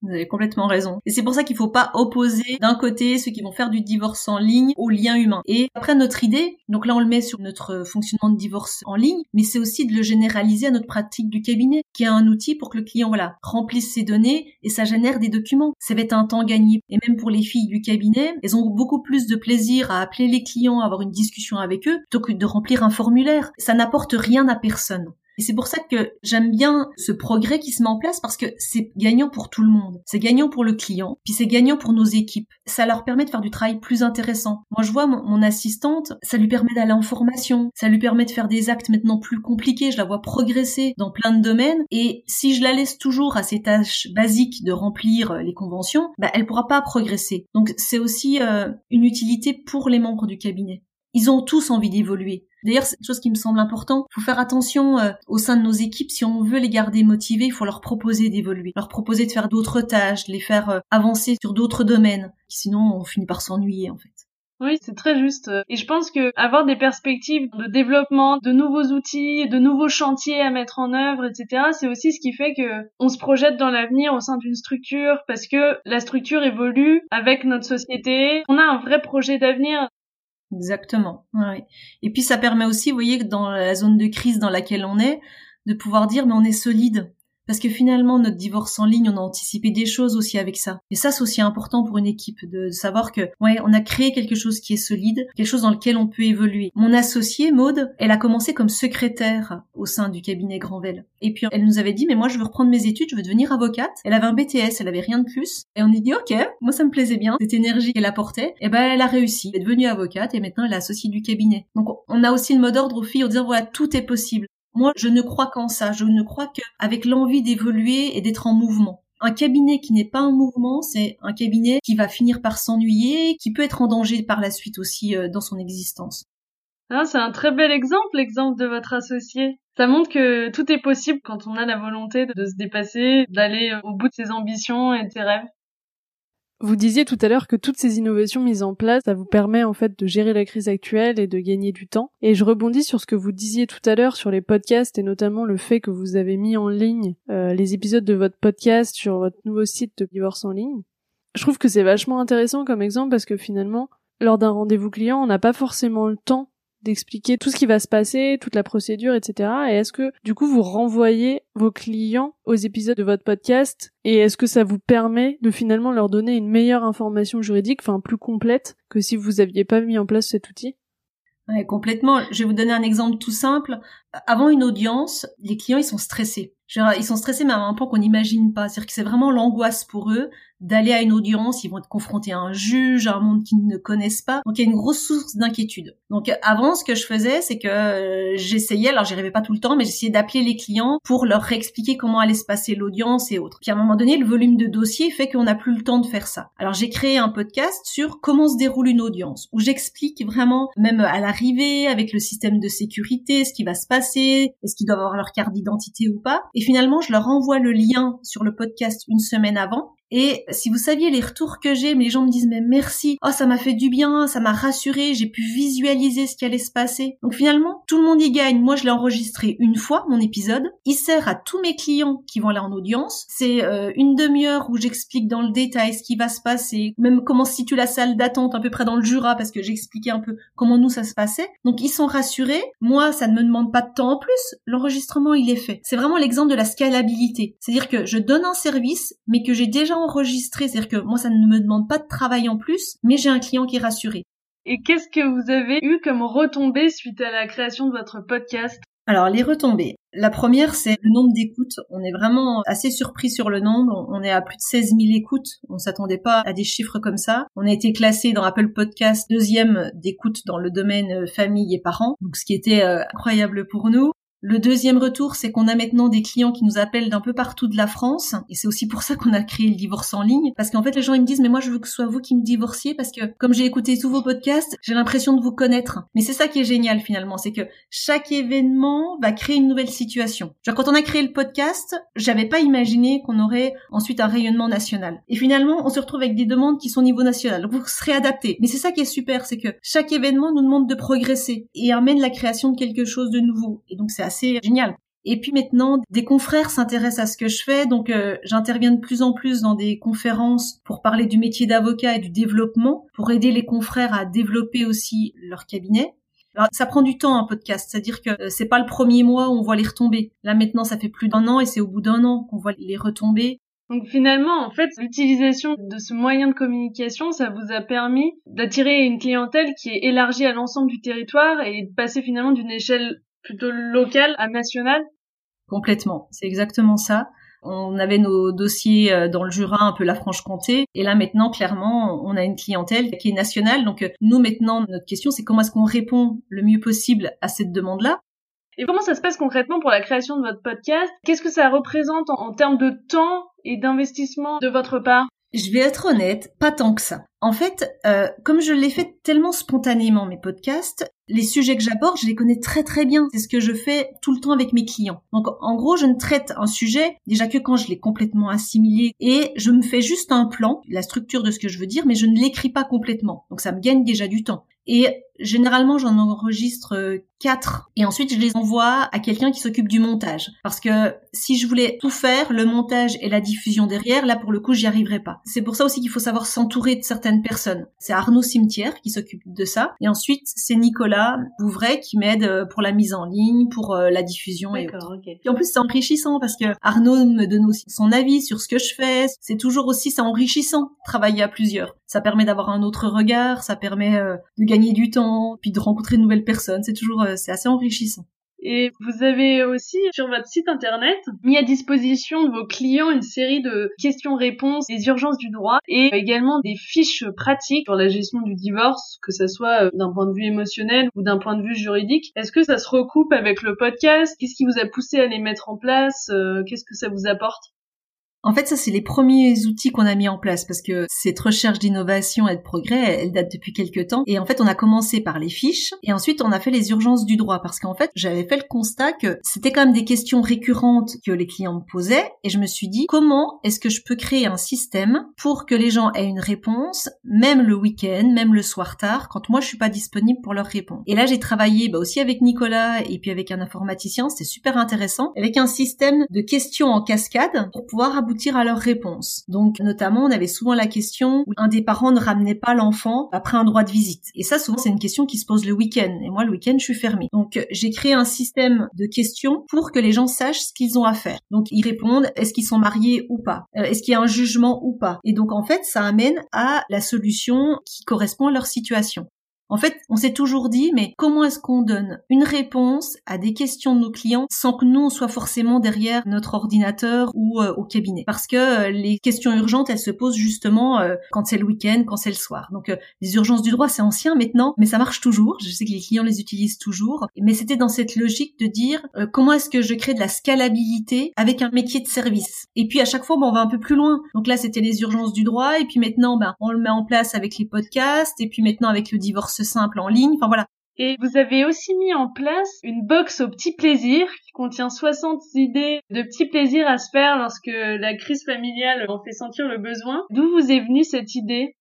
Speaker 2: Vous avez complètement raison. Et c'est pour ça qu'il faut pas opposer d'un côté ceux qui vont faire du divorce en ligne au lien humain. Et après notre idée, donc là on le met sur notre fonctionnement de divorce en ligne, mais c'est aussi de le généraliser à notre pratique du cabinet, qui est un outil pour que le client voilà remplisse ses données et ça génère des documents. Ça va être un temps gagné. Et même pour les filles du cabinet, elles ont beaucoup plus de plaisir à appeler les clients, à avoir une discussion avec eux, plutôt que de remplir un formulaire. Ça n'apporte rien à personne. Et c'est pour ça que j'aime bien ce progrès qui se met en place parce que c'est gagnant pour tout le monde. C'est gagnant pour le client, puis c'est gagnant pour nos équipes. Ça leur permet de faire du travail plus intéressant. Moi, je vois mon, assistante, ça lui permet d'aller en formation, ça lui permet de faire des actes maintenant plus compliqués. Je la vois progresser dans plein de domaines. Et si je la laisse toujours à ses tâches basiques de remplir euh, les conventions, bah, elle pourra pas progresser. Donc c'est aussi euh, une utilité pour les membres du cabinet. Ils ont tous envie d'évoluer. D'ailleurs, c'est une chose qui me semble important. Il faut faire attention euh, au sein de nos équipes. Si on veut les garder motivés, il faut leur proposer d'évoluer, leur proposer de faire d'autres tâches, les faire euh, avancer sur d'autres domaines. Sinon, on finit par s'ennuyer en fait.
Speaker 1: Oui, c'est très juste. Et je pense que avoir des perspectives de développement, de nouveaux outils, de nouveaux chantiers à mettre en œuvre, etc., c'est aussi ce qui fait que on se projette dans l'avenir au sein d'une structure parce que la structure évolue avec notre société. On a un vrai projet d'avenir.
Speaker 2: Exactement. Ouais. Et puis ça permet aussi, vous voyez, dans la zone de crise dans laquelle on est, de pouvoir dire mais on est solide. Parce que finalement, notre divorce en ligne, on a anticipé des choses aussi avec ça. Et ça, c'est aussi important pour une équipe de savoir que, ouais, on a créé quelque chose qui est solide, quelque chose dans lequel on peut évoluer. Mon associée, Maude, elle a commencé comme secrétaire au sein du cabinet Grandvel. Et puis, elle nous avait dit, mais moi, je veux reprendre mes études, je veux devenir avocate. Elle avait un BTS, elle avait rien de plus. Et on a dit, ok, moi, ça me plaisait bien, cette énergie qu'elle apportait. Et ben, elle a réussi. Elle est devenue avocate et maintenant, elle est associée du cabinet. Donc, on a aussi le mot d'ordre aux filles en disant, voilà, tout est possible. Moi, je ne crois qu'en ça. Je ne crois qu'avec l'envie d'évoluer et d'être en mouvement. Un cabinet qui n'est pas en mouvement, c'est un cabinet qui va finir par s'ennuyer, qui peut être en danger par la suite aussi euh, dans son existence.
Speaker 1: Ah, c'est un très bel exemple, l'exemple de votre associé. Ça montre que tout est possible quand on a la volonté de se dépasser, d'aller au bout de ses ambitions et de ses rêves. Vous disiez tout à l'heure que toutes ces innovations mises en place, ça vous permet en fait de gérer la crise actuelle et de gagner du temps. Et je rebondis sur ce que vous disiez tout à l'heure sur les podcasts et notamment le fait que vous avez mis en ligne euh, les épisodes de votre podcast sur votre nouveau site de divorce en ligne. Je trouve que c'est vachement intéressant comme exemple parce que finalement, lors d'un rendez-vous client, on n'a pas forcément le temps d'expliquer tout ce qui va se passer, toute la procédure, etc. Et est-ce que du coup vous renvoyez vos clients aux épisodes de votre podcast et est-ce que ça vous permet de finalement leur donner une meilleure information juridique, enfin plus complète que si vous aviez pas mis en place cet outil?
Speaker 2: Ouais, complètement. Je vais vous donner un exemple tout simple. Avant une audience, les clients ils sont stressés. ils sont stressés mais à un point qu'on n'imagine pas. C'est-à-dire que c'est vraiment l'angoisse pour eux d'aller à une audience, ils vont être confrontés à un juge, à un monde qu'ils ne connaissent pas. Donc il y a une grosse source d'inquiétude. Donc avant, ce que je faisais, c'est que euh, j'essayais, alors j'y arrivais pas tout le temps, mais j'essayais d'appeler les clients pour leur réexpliquer comment allait se passer l'audience et autres. Puis à un moment donné, le volume de dossiers fait qu'on n'a plus le temps de faire ça. Alors j'ai créé un podcast sur comment se déroule une audience, où j'explique vraiment, même à l'arrivée, avec le système de sécurité, ce qui va se passer, est-ce qu'ils doivent avoir leur carte d'identité ou pas. Et finalement, je leur envoie le lien sur le podcast une semaine avant et si vous saviez les retours que j'ai, mais les gens me disent mais merci, oh ça m'a fait du bien, ça m'a rassuré, j'ai pu visualiser ce qui allait se passer. Donc finalement, tout le monde y gagne. Moi, je l'ai enregistré une fois mon épisode. Il sert à tous mes clients qui vont aller en audience. C'est euh, une demi-heure où j'explique dans le détail ce qui va se passer, même comment se situe la salle d'attente à peu près dans le Jura parce que j'expliquais un peu comment nous ça se passait. Donc ils sont rassurés. Moi, ça ne me demande pas de temps en plus. L'enregistrement, il est fait. C'est vraiment l'exemple de la scalabilité. C'est-à-dire que je donne un service, mais que j'ai déjà enregistré, c'est-à-dire que moi ça ne me demande pas de travail en plus, mais j'ai un client qui est rassuré.
Speaker 1: Et qu'est-ce que vous avez eu comme retombées suite à la création de votre podcast?
Speaker 2: Alors les retombées. La première, c'est le nombre d'écoutes. On est vraiment assez surpris sur le nombre. On est à plus de 16 000 écoutes. On s'attendait pas à des chiffres comme ça. On a été classé dans Apple Podcast deuxième d'écoute dans le domaine famille et parents. Donc ce qui était euh, incroyable pour nous. Le deuxième retour, c'est qu'on a maintenant des clients qui nous appellent d'un peu partout de la France. Et c'est aussi pour ça qu'on a créé le divorce en ligne. Parce qu'en fait, les gens, ils me disent, mais moi, je veux que ce soit vous qui me divorciez parce que comme j'ai écouté tous vos podcasts, j'ai l'impression de vous connaître. Mais c'est ça qui est génial finalement. C'est que chaque événement va créer une nouvelle situation. Genre, quand on a créé le podcast, j'avais pas imaginé qu'on aurait ensuite un rayonnement national. Et finalement, on se retrouve avec des demandes qui sont au niveau national. Donc, vous serez adapté. Mais c'est ça qui est super. C'est que chaque événement nous demande de progresser et amène la création de quelque chose de nouveau. Et donc, c'est assez génial. Et puis maintenant, des confrères s'intéressent à ce que je fais, donc euh, j'interviens de plus en plus dans des conférences pour parler du métier d'avocat et du développement, pour aider les confrères à développer aussi leur cabinet. Alors, ça prend du temps un podcast, c'est-à-dire que euh, c'est pas le premier mois où on voit les retombées. Là maintenant, ça fait plus d'un an et c'est au bout d'un an qu'on voit les retombées.
Speaker 1: Donc finalement, en fait, l'utilisation de ce moyen de communication, ça vous a permis d'attirer une clientèle qui est élargie à l'ensemble du territoire et de passer finalement d'une échelle plutôt local à national?
Speaker 2: Complètement, c'est exactement ça. On avait nos dossiers euh, dans le Jura, un peu la Franche-Comté, et là maintenant, clairement, on a une clientèle qui est nationale. Donc euh, nous maintenant, notre question, c'est comment est-ce qu'on répond le mieux possible à cette demande-là?
Speaker 1: Et comment ça se passe concrètement pour la création de votre podcast? Qu'est-ce que ça représente en, termes de temps et d'investissement de votre part?
Speaker 2: Je vais être honnête, pas tant que ça. En fait, euh, comme je l'ai fait tellement spontanément mes podcasts, les sujets que j'aborde, je les connais très très bien. C'est ce que je fais tout le temps avec mes clients. Donc en gros, je ne traite un sujet déjà que quand je l'ai complètement assimilé et je me fais juste un plan, la structure de ce que je veux dire, mais je ne l'écris pas complètement. Donc ça me gagne déjà du temps. Et généralement, j'en enregistre euh, quatre et ensuite je les envoie à quelqu'un qui s'occupe du montage. Parce que si je voulais tout faire, le montage et la diffusion derrière, là pour le coup, j'y arriverais pas. C'est pour ça aussi qu'il faut savoir s'entourer de certaines personnes. C'est Arnaud Cimetière qui s'occupe de ça. Et ensuite, c'est Nicolas Bouvray qui m'aide euh, pour la mise en ligne, pour euh, la diffusion et autres. Et en plus, c'est enrichissant parce que Arnaud me donne aussi son avis sur ce que je fais. C'est toujours aussi, c'est enrichissant, travailler à plusieurs. Ça permet d'avoir un autre regard, ça permet de gagner du temps, puis de rencontrer de nouvelles personnes. C'est toujours euh, c'est assez enrichissant.
Speaker 1: Et vous avez aussi sur votre site internet mis à disposition de vos clients une série de questions-réponses des urgences du droit et également des fiches pratiques sur la gestion du divorce, que ce soit euh, d'un point de vue émotionnel ou d'un point de vue juridique. Est-ce que ça se recoupe avec le podcast? Qu'est-ce qui vous a poussé à les mettre en place? Euh, Qu'est-ce que ça vous apporte?
Speaker 2: En fait, ça, c'est les premiers outils qu'on a mis en place parce que cette recherche d'innovation et de progrès, elle, date depuis quelques temps. Et en fait, on a commencé par les fiches et ensuite on a fait les urgences du droit parce qu'en fait, j'avais fait le constat que c'était quand même des questions récurrentes que les clients me posaient et je me suis dit comment est-ce que je peux créer un système pour que les gens aient une réponse, même le week-end, même le soir tard, quand moi je suis pas disponible pour leur répondre? Et là, j'ai travaillé bah, aussi avec Nicolas et puis avec un informaticien, c'était super intéressant, avec un système de questions en cascade pour pouvoir aboutir à leur réponse. Donc notamment, on avait souvent la question où un des parents ne ramenait pas l'enfant après un droit de visite. Et ça, souvent, c'est une question qui se pose le week-end. Et moi, le week-end, je suis fermée. Donc j'ai créé un système de questions pour que les gens sachent ce qu'ils ont à faire. Donc ils répondent est-ce qu'ils sont mariés ou pas? Euh, Est-ce qu'il y a un jugement ou pas? Et donc en fait, ça amène à la solution qui correspond à leur situation. En fait, on s'est toujours dit, mais comment est-ce qu'on donne une réponse à des questions de nos clients sans que nous, on soit forcément derrière notre ordinateur ou euh, au cabinet? Parce que euh, les questions urgentes, elles se posent justement euh, quand c'est le week-end, quand c'est le soir. Donc, les urgences du droit, c'est ancien maintenant, mais ça marche toujours. Je sais que les clients les utilisent toujours. Mais c'était dans cette logique de dire, comment est-ce que je crée de la scalabilité avec un métier de service? Et puis, à chaque fois, on va un peu plus loin. Donc là, c'était les urgences du droit. Et puis maintenant, ben, on le met en place avec les podcasts. Et puis maintenant, avec le divorce en ligne.
Speaker 1: Et vous avez aussi mis en place une box aux petits plaisirs qui contient 60 idées de petits plaisirs à se faire lorsque la crise familiale en fait sentir le besoin. D'où vous est venue cette idée?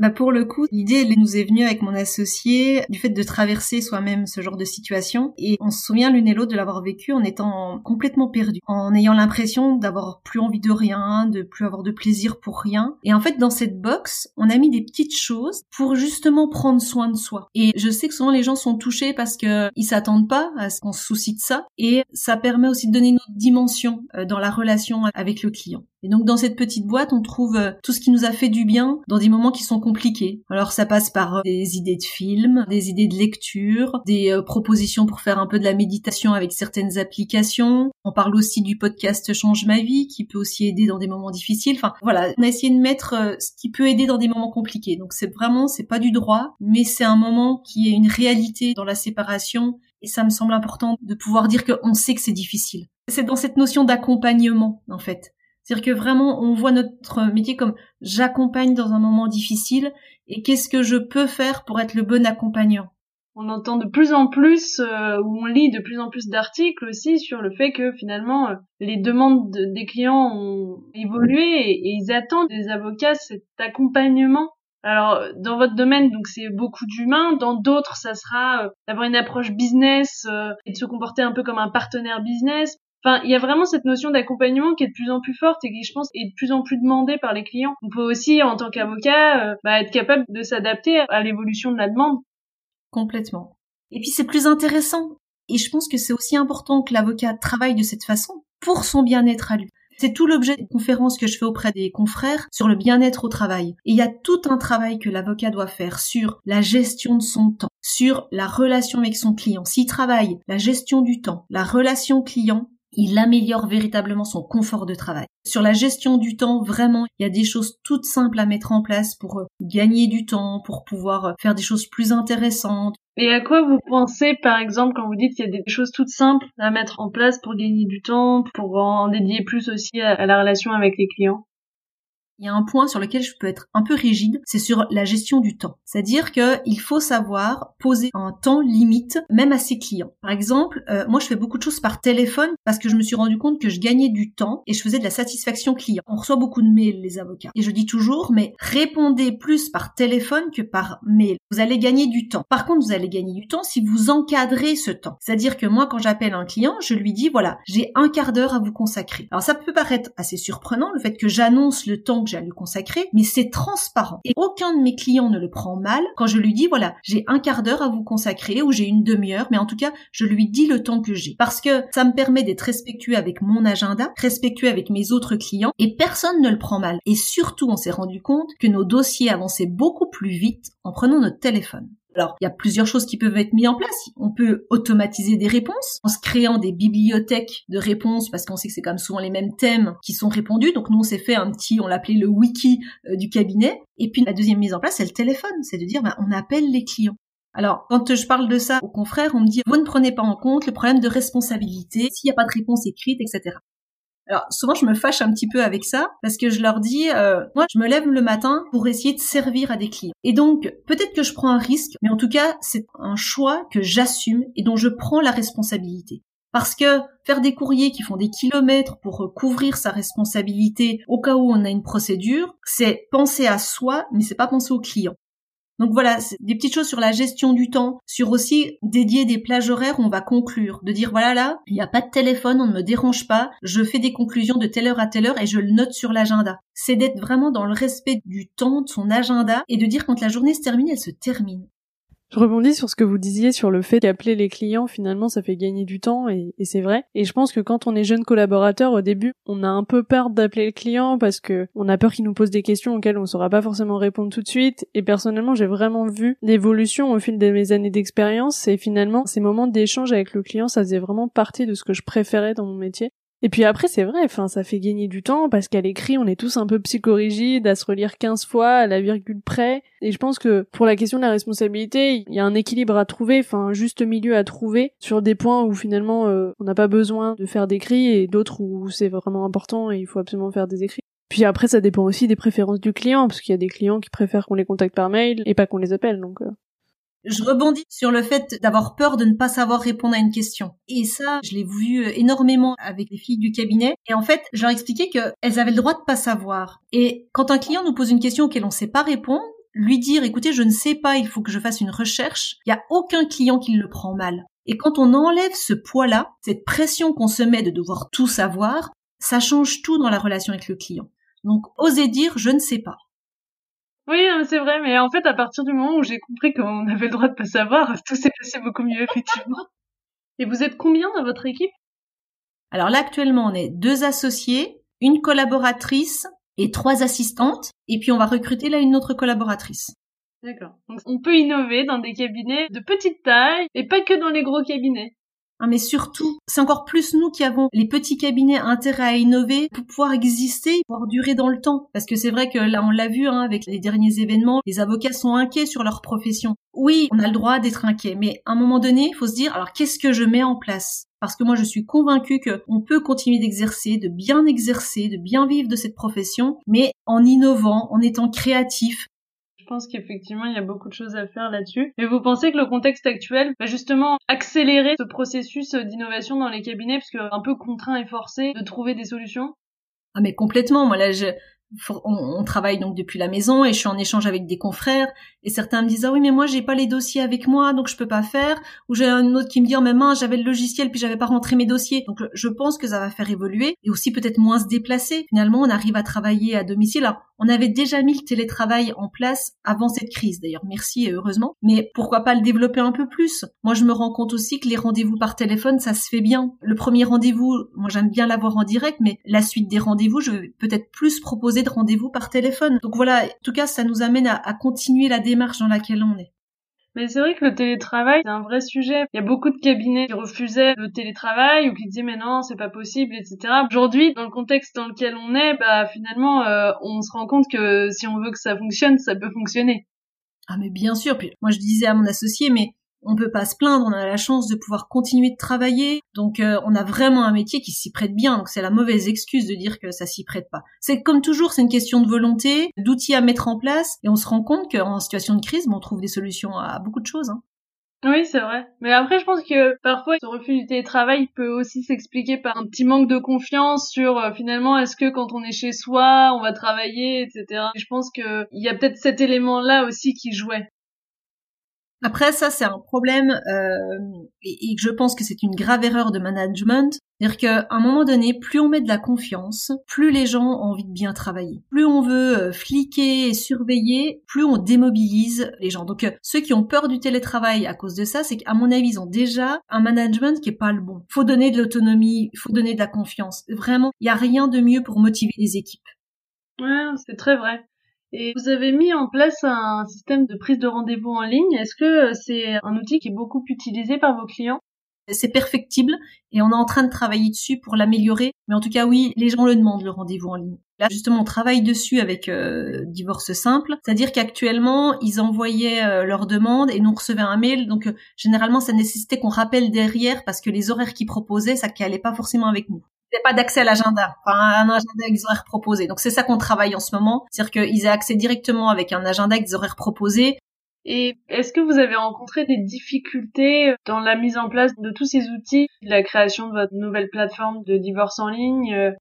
Speaker 2: Bah pour le coup, l'idée nous est venue avec mon associé du fait de traverser soi-même ce genre de situation et on se souvient l'une et l'autre de l'avoir vécu en étant complètement perdu, en ayant l'impression d'avoir plus envie de rien, de plus avoir de plaisir pour rien. Et en fait, dans cette box, on a mis des petites choses pour justement prendre soin de soi. Et je sais que souvent les gens sont touchés parce que ils s'attendent pas à ce qu'on se soucie de ça et ça permet aussi de donner une autre dimension euh, dans la relation avec le client. Et donc dans cette petite boîte, on trouve euh, tout ce qui nous a fait du bien dans des moments qui sont compliqués. Alors ça passe par euh, des idées de films, des idées de lecture, des euh, propositions pour faire un peu de la méditation avec certaines applications. On parle aussi du podcast Change ma vie qui peut aussi aider dans des moments difficiles. Enfin voilà, on a essayé de mettre ce qui peut aider dans des moments compliqués. Donc c'est vraiment c'est pas du droit, mais c'est un moment qui est une réalité dans la séparation et ça me semble important de pouvoir dire qu'on sait que c'est difficile. C'est dans cette notion d'accompagnement en fait. C'est-à-dire que vraiment, on voit notre métier comme j'accompagne dans un moment difficile et qu'est-ce que je peux faire pour être le bon accompagnant?
Speaker 1: On entend de plus en plus, euh, ou on lit de plus en plus d'articles aussi sur le fait que finalement euh, les demandes des clients ont évolué et, ils attendent des avocats cet accompagnement. Alors dans votre domaine, donc c'est beaucoup d'humains. Dans d'autres, ça sera euh, d'avoir une approche business et de se comporter un peu comme un partenaire business. Enfin, il y a vraiment cette notion d'accompagnement qui est de plus en plus forte et qui, je pense, est de plus en plus demandée par les clients. On peut aussi, en tant qu'avocat, euh, bah, être capable de s'adapter à l'évolution de la demande.
Speaker 2: Complètement. Et puis c'est plus intéressant. Et je pense que c'est aussi important que l'avocat travaille de cette façon pour son bien-être à lui. C'est tout l'objet des conférences que je fais auprès des confrères sur le bien-être au travail. Et il y a tout un travail que l'avocat doit faire sur la gestion de son temps, sur la relation avec son client. S'il travaille la gestion du temps, la relation client, il améliore véritablement son confort de travail. Sur la gestion du temps, vraiment, il y a des choses toutes simples à mettre en place pour euh, gagner du temps, pour pouvoir euh, faire des choses plus intéressantes.
Speaker 1: Et à quoi vous pensez, par exemple, quand vous dites qu'il y a des choses toutes simples à mettre en place pour gagner du temps, pour en dédier plus aussi à la relation avec les clients?
Speaker 2: Il y a un point sur lequel je peux être un peu rigide, c'est sur la gestion du temps. C'est-à-dire qu'il faut savoir poser un temps limite même à ses clients. Par exemple, euh, moi je fais beaucoup de choses par téléphone parce que je me suis rendu compte que je gagnais du temps et je faisais de la satisfaction client. On reçoit beaucoup de mails les avocats. Et je dis toujours, mais répondez plus par téléphone que par mail. Vous allez gagner du temps. Par contre, vous allez gagner du temps si vous encadrez ce temps. C'est-à-dire que moi, quand j'appelle un client, je lui dis, voilà, j'ai un quart d'heure à vous consacrer. Alors ça peut paraître assez surprenant, le fait que j'annonce le temps j'ai à lui consacrer, mais c'est transparent. Et aucun de mes clients ne le prend mal quand je lui dis, voilà, j'ai un quart d'heure à vous consacrer ou j'ai une demi-heure, mais en tout cas, je lui dis le temps que j'ai. Parce que ça me permet d'être respectueux avec mon agenda, respectueux avec mes autres clients, et personne ne le prend mal. Et surtout, on s'est rendu compte que nos dossiers avançaient beaucoup plus vite en prenant notre téléphone. Alors, il y a plusieurs choses qui peuvent être mises en place. On peut automatiser des réponses en se créant des bibliothèques de réponses parce qu'on sait que c'est même souvent les mêmes thèmes qui sont répondus. Donc nous, on s'est fait un petit, on l'appelait le wiki euh, du cabinet. Et puis la deuxième mise en place, c'est le téléphone. C'est de dire, ben, on appelle les clients. Alors, quand je parle de ça aux confrères, on me dit, vous ne prenez pas en compte le problème de responsabilité, s'il n'y a pas de réponse écrite, etc. Alors souvent je me fâche un petit peu avec ça parce que je leur dis euh, moi je me lève le matin pour essayer de servir à des clients. Et donc peut-être que je prends un risque, mais en tout cas c'est un choix que j'assume et dont je prends la responsabilité. Parce que faire des courriers qui font des kilomètres pour couvrir sa responsabilité au cas où on a une procédure, c'est penser à soi, mais c'est pas penser au client. Donc voilà, des petites choses sur la gestion du temps, sur aussi dédier des plages horaires où on va conclure, de dire voilà là, il n'y a pas de téléphone, on ne me dérange pas, je fais des conclusions de telle heure à telle heure et je le note sur l'agenda. C'est d'être vraiment dans le respect du temps, de son agenda et de dire quand la journée se termine, elle se termine.
Speaker 1: Je rebondis sur ce que vous disiez sur le fait d'appeler les clients, finalement ça fait gagner du temps et, c'est vrai. Et je pense que quand on est jeune collaborateur au début, on a un peu peur d'appeler le client parce que on a peur qu'il nous pose des questions auxquelles on saura pas forcément répondre tout de suite. Et personnellement, j'ai vraiment vu l'évolution au fil de mes années d'expérience et finalement ces moments d'échange avec le client, ça faisait vraiment partie de ce que je préférais dans mon métier. Et puis après, c'est vrai, enfin, ça fait gagner du temps parce qu'à l'écrit, on est tous un peu psychorigides à se relire 15 fois à la virgule près. Et je pense que pour la question de la responsabilité, il y a un équilibre à trouver, enfin, un juste milieu à trouver sur des points où finalement euh, on n'a pas besoin de faire d'écrit et d'autres où c'est vraiment important et il faut absolument faire des écrits. Puis après, ça dépend aussi des préférences du client, parce qu'il y a des clients qui préfèrent qu'on les contacte par mail et pas qu'on les appelle, donc. Euh.
Speaker 2: Je rebondis sur le fait d'avoir peur de ne pas savoir répondre à une question. Et ça, je l'ai vu euh, énormément avec les filles du cabinet. Et en fait, je leur expliquais qu'elles avaient le droit de pas savoir. Et quand un client nous pose une question auquel on ne sait pas répondre, lui dire, écoutez, je ne sais pas, il faut que je fasse une recherche, il n'y a aucun client qui le prend mal. Et quand on enlève ce poids-là, cette pression qu'on se met de devoir tout savoir, ça change tout dans la relation avec le client. Donc, osez dire, je ne sais pas.
Speaker 1: Oui, c'est vrai, mais en fait, à partir du moment où j'ai compris qu'on avait le droit de pas savoir, tout s'est passé beaucoup mieux, effectivement. Et vous êtes combien dans votre équipe?
Speaker 2: Alors là, actuellement, on est deux associés, une collaboratrice et trois assistantes, et puis on va recruter là une autre collaboratrice.
Speaker 1: D'accord. Donc on peut innover dans des cabinets de petite taille et pas que dans les gros cabinets.
Speaker 2: Ah, mais surtout, c'est encore plus nous qui avons les petits cabinets intérêt à innover pour pouvoir exister, pouvoir durer dans le temps. Parce que c'est vrai que là, on l'a vu hein, avec les derniers événements, les avocats sont inquiets sur leur profession. Oui, on a le droit d'être inquiet, mais à un moment donné, il faut se dire, alors qu'est-ce que je mets en place? Parce que moi je suis convaincue qu'on peut continuer d'exercer, de bien exercer, de bien vivre de cette profession, mais en innovant, en étant créatif,
Speaker 1: pense qu'effectivement, il y a beaucoup de choses à faire là-dessus. Mais vous pensez que le contexte actuel va justement accélérer ce processus d'innovation dans les cabinets, parce un peu contraint et forcé de trouver des solutions?
Speaker 2: Ah mais complètement. Moi là, je, on, travaille donc depuis la maison et je suis en échange avec des confrères et certains me disent ah oui mais moi j'ai pas les dossiers avec moi donc je peux pas faire. Ou j'ai un autre qui me dit oh mais mince j'avais le logiciel puis j'avais pas rentré mes dossiers. Donc je pense que ça va faire évoluer et aussi peut-être moins se déplacer. Finalement on arrive à travailler à domicile. Alors on avait déjà mis le télétravail en place avant cette crise d'ailleurs. Merci et heureusement. Mais pourquoi pas le développer un peu plus? Moi je me rends compte aussi que les rendez-vous par téléphone ça se fait bien. Le premier rendez-vous moi j'aime bien l'avoir en direct mais la suite des rendez-vous je vais peut-être plus proposer de rendez-vous par téléphone. Donc voilà, en tout cas, ça nous amène à, continuer la démarche dans laquelle on est.
Speaker 1: Mais c'est vrai que le télétravail, c'est un vrai sujet. Il y a beaucoup de cabinets qui refusaient le télétravail ou qui disaient mais non, c'est pas possible, etc. Aujourd'hui, dans le contexte dans lequel on est, bah finalement, euh, on se rend compte que si on veut que ça fonctionne, ça peut fonctionner.
Speaker 2: Ah mais bien sûr. Puis moi je disais à mon associé, mais on peut pas se plaindre, on a la chance de pouvoir continuer de travailler, donc euh, on a vraiment un métier qui s'y prête bien, donc c'est la mauvaise excuse de dire que ça s'y prête pas. C'est comme toujours, c'est une question de volonté, d'outils à mettre en place, et on se rend compte qu'en situation de crise, on trouve des solutions à beaucoup de choses. Hein.
Speaker 1: Oui, c'est vrai. Mais après, je pense que parfois, ce refus du télétravail peut aussi s'expliquer par un petit manque de confiance sur euh, finalement, est-ce que quand on est chez soi, on va travailler, etc. Et je pense qu'il y a peut-être cet élément-là aussi qui jouait.
Speaker 2: Après, ça, c'est un problème euh, et, je pense que c'est une grave erreur de management. C'est-à-dire qu'à un moment donné, plus on met de la confiance, plus les gens ont envie de bien travailler. Plus on veut euh, fliquer et surveiller, plus on démobilise les gens. Donc, euh, ceux qui ont peur du télétravail à cause de ça, c'est qu'à mon avis, ils ont déjà un management qui est pas le bon. Faut donner de l'autonomie, faut donner de la confiance. Vraiment, il y a rien de mieux pour motiver les équipes.
Speaker 1: Ouais, c'est très vrai. Et vous avez mis en place un système de prise de rendez-vous en ligne. Est-ce que euh, c'est un outil qui est beaucoup utilisé par vos clients?
Speaker 2: C'est perfectible et on est en train de travailler dessus pour l'améliorer. Mais en tout cas, oui, les gens le demandent, le rendez-vous en ligne. Là, justement, on travaille dessus avec euh, Divorce Simple. C'est-à-dire qu'actuellement, ils envoyaient euh, leur demande et nous recevaient un mail. Donc, généralement, ça nécessitait qu'on rappelle derrière parce que les horaires qu'ils proposaient, ça n'allait pas forcément avec nous n'avaient pas d'accès à l'agenda, enfin un agenda avec des horaires. Donc c'est ça qu'on travaille en ce moment, c'est-à-dire qu'ils aient accès directement avec un agenda avec des horaires.
Speaker 1: Et est-ce que vous avez rencontré des difficultés dans la mise en place de tous ces outils, la création de votre nouvelle plateforme de divorce en ligne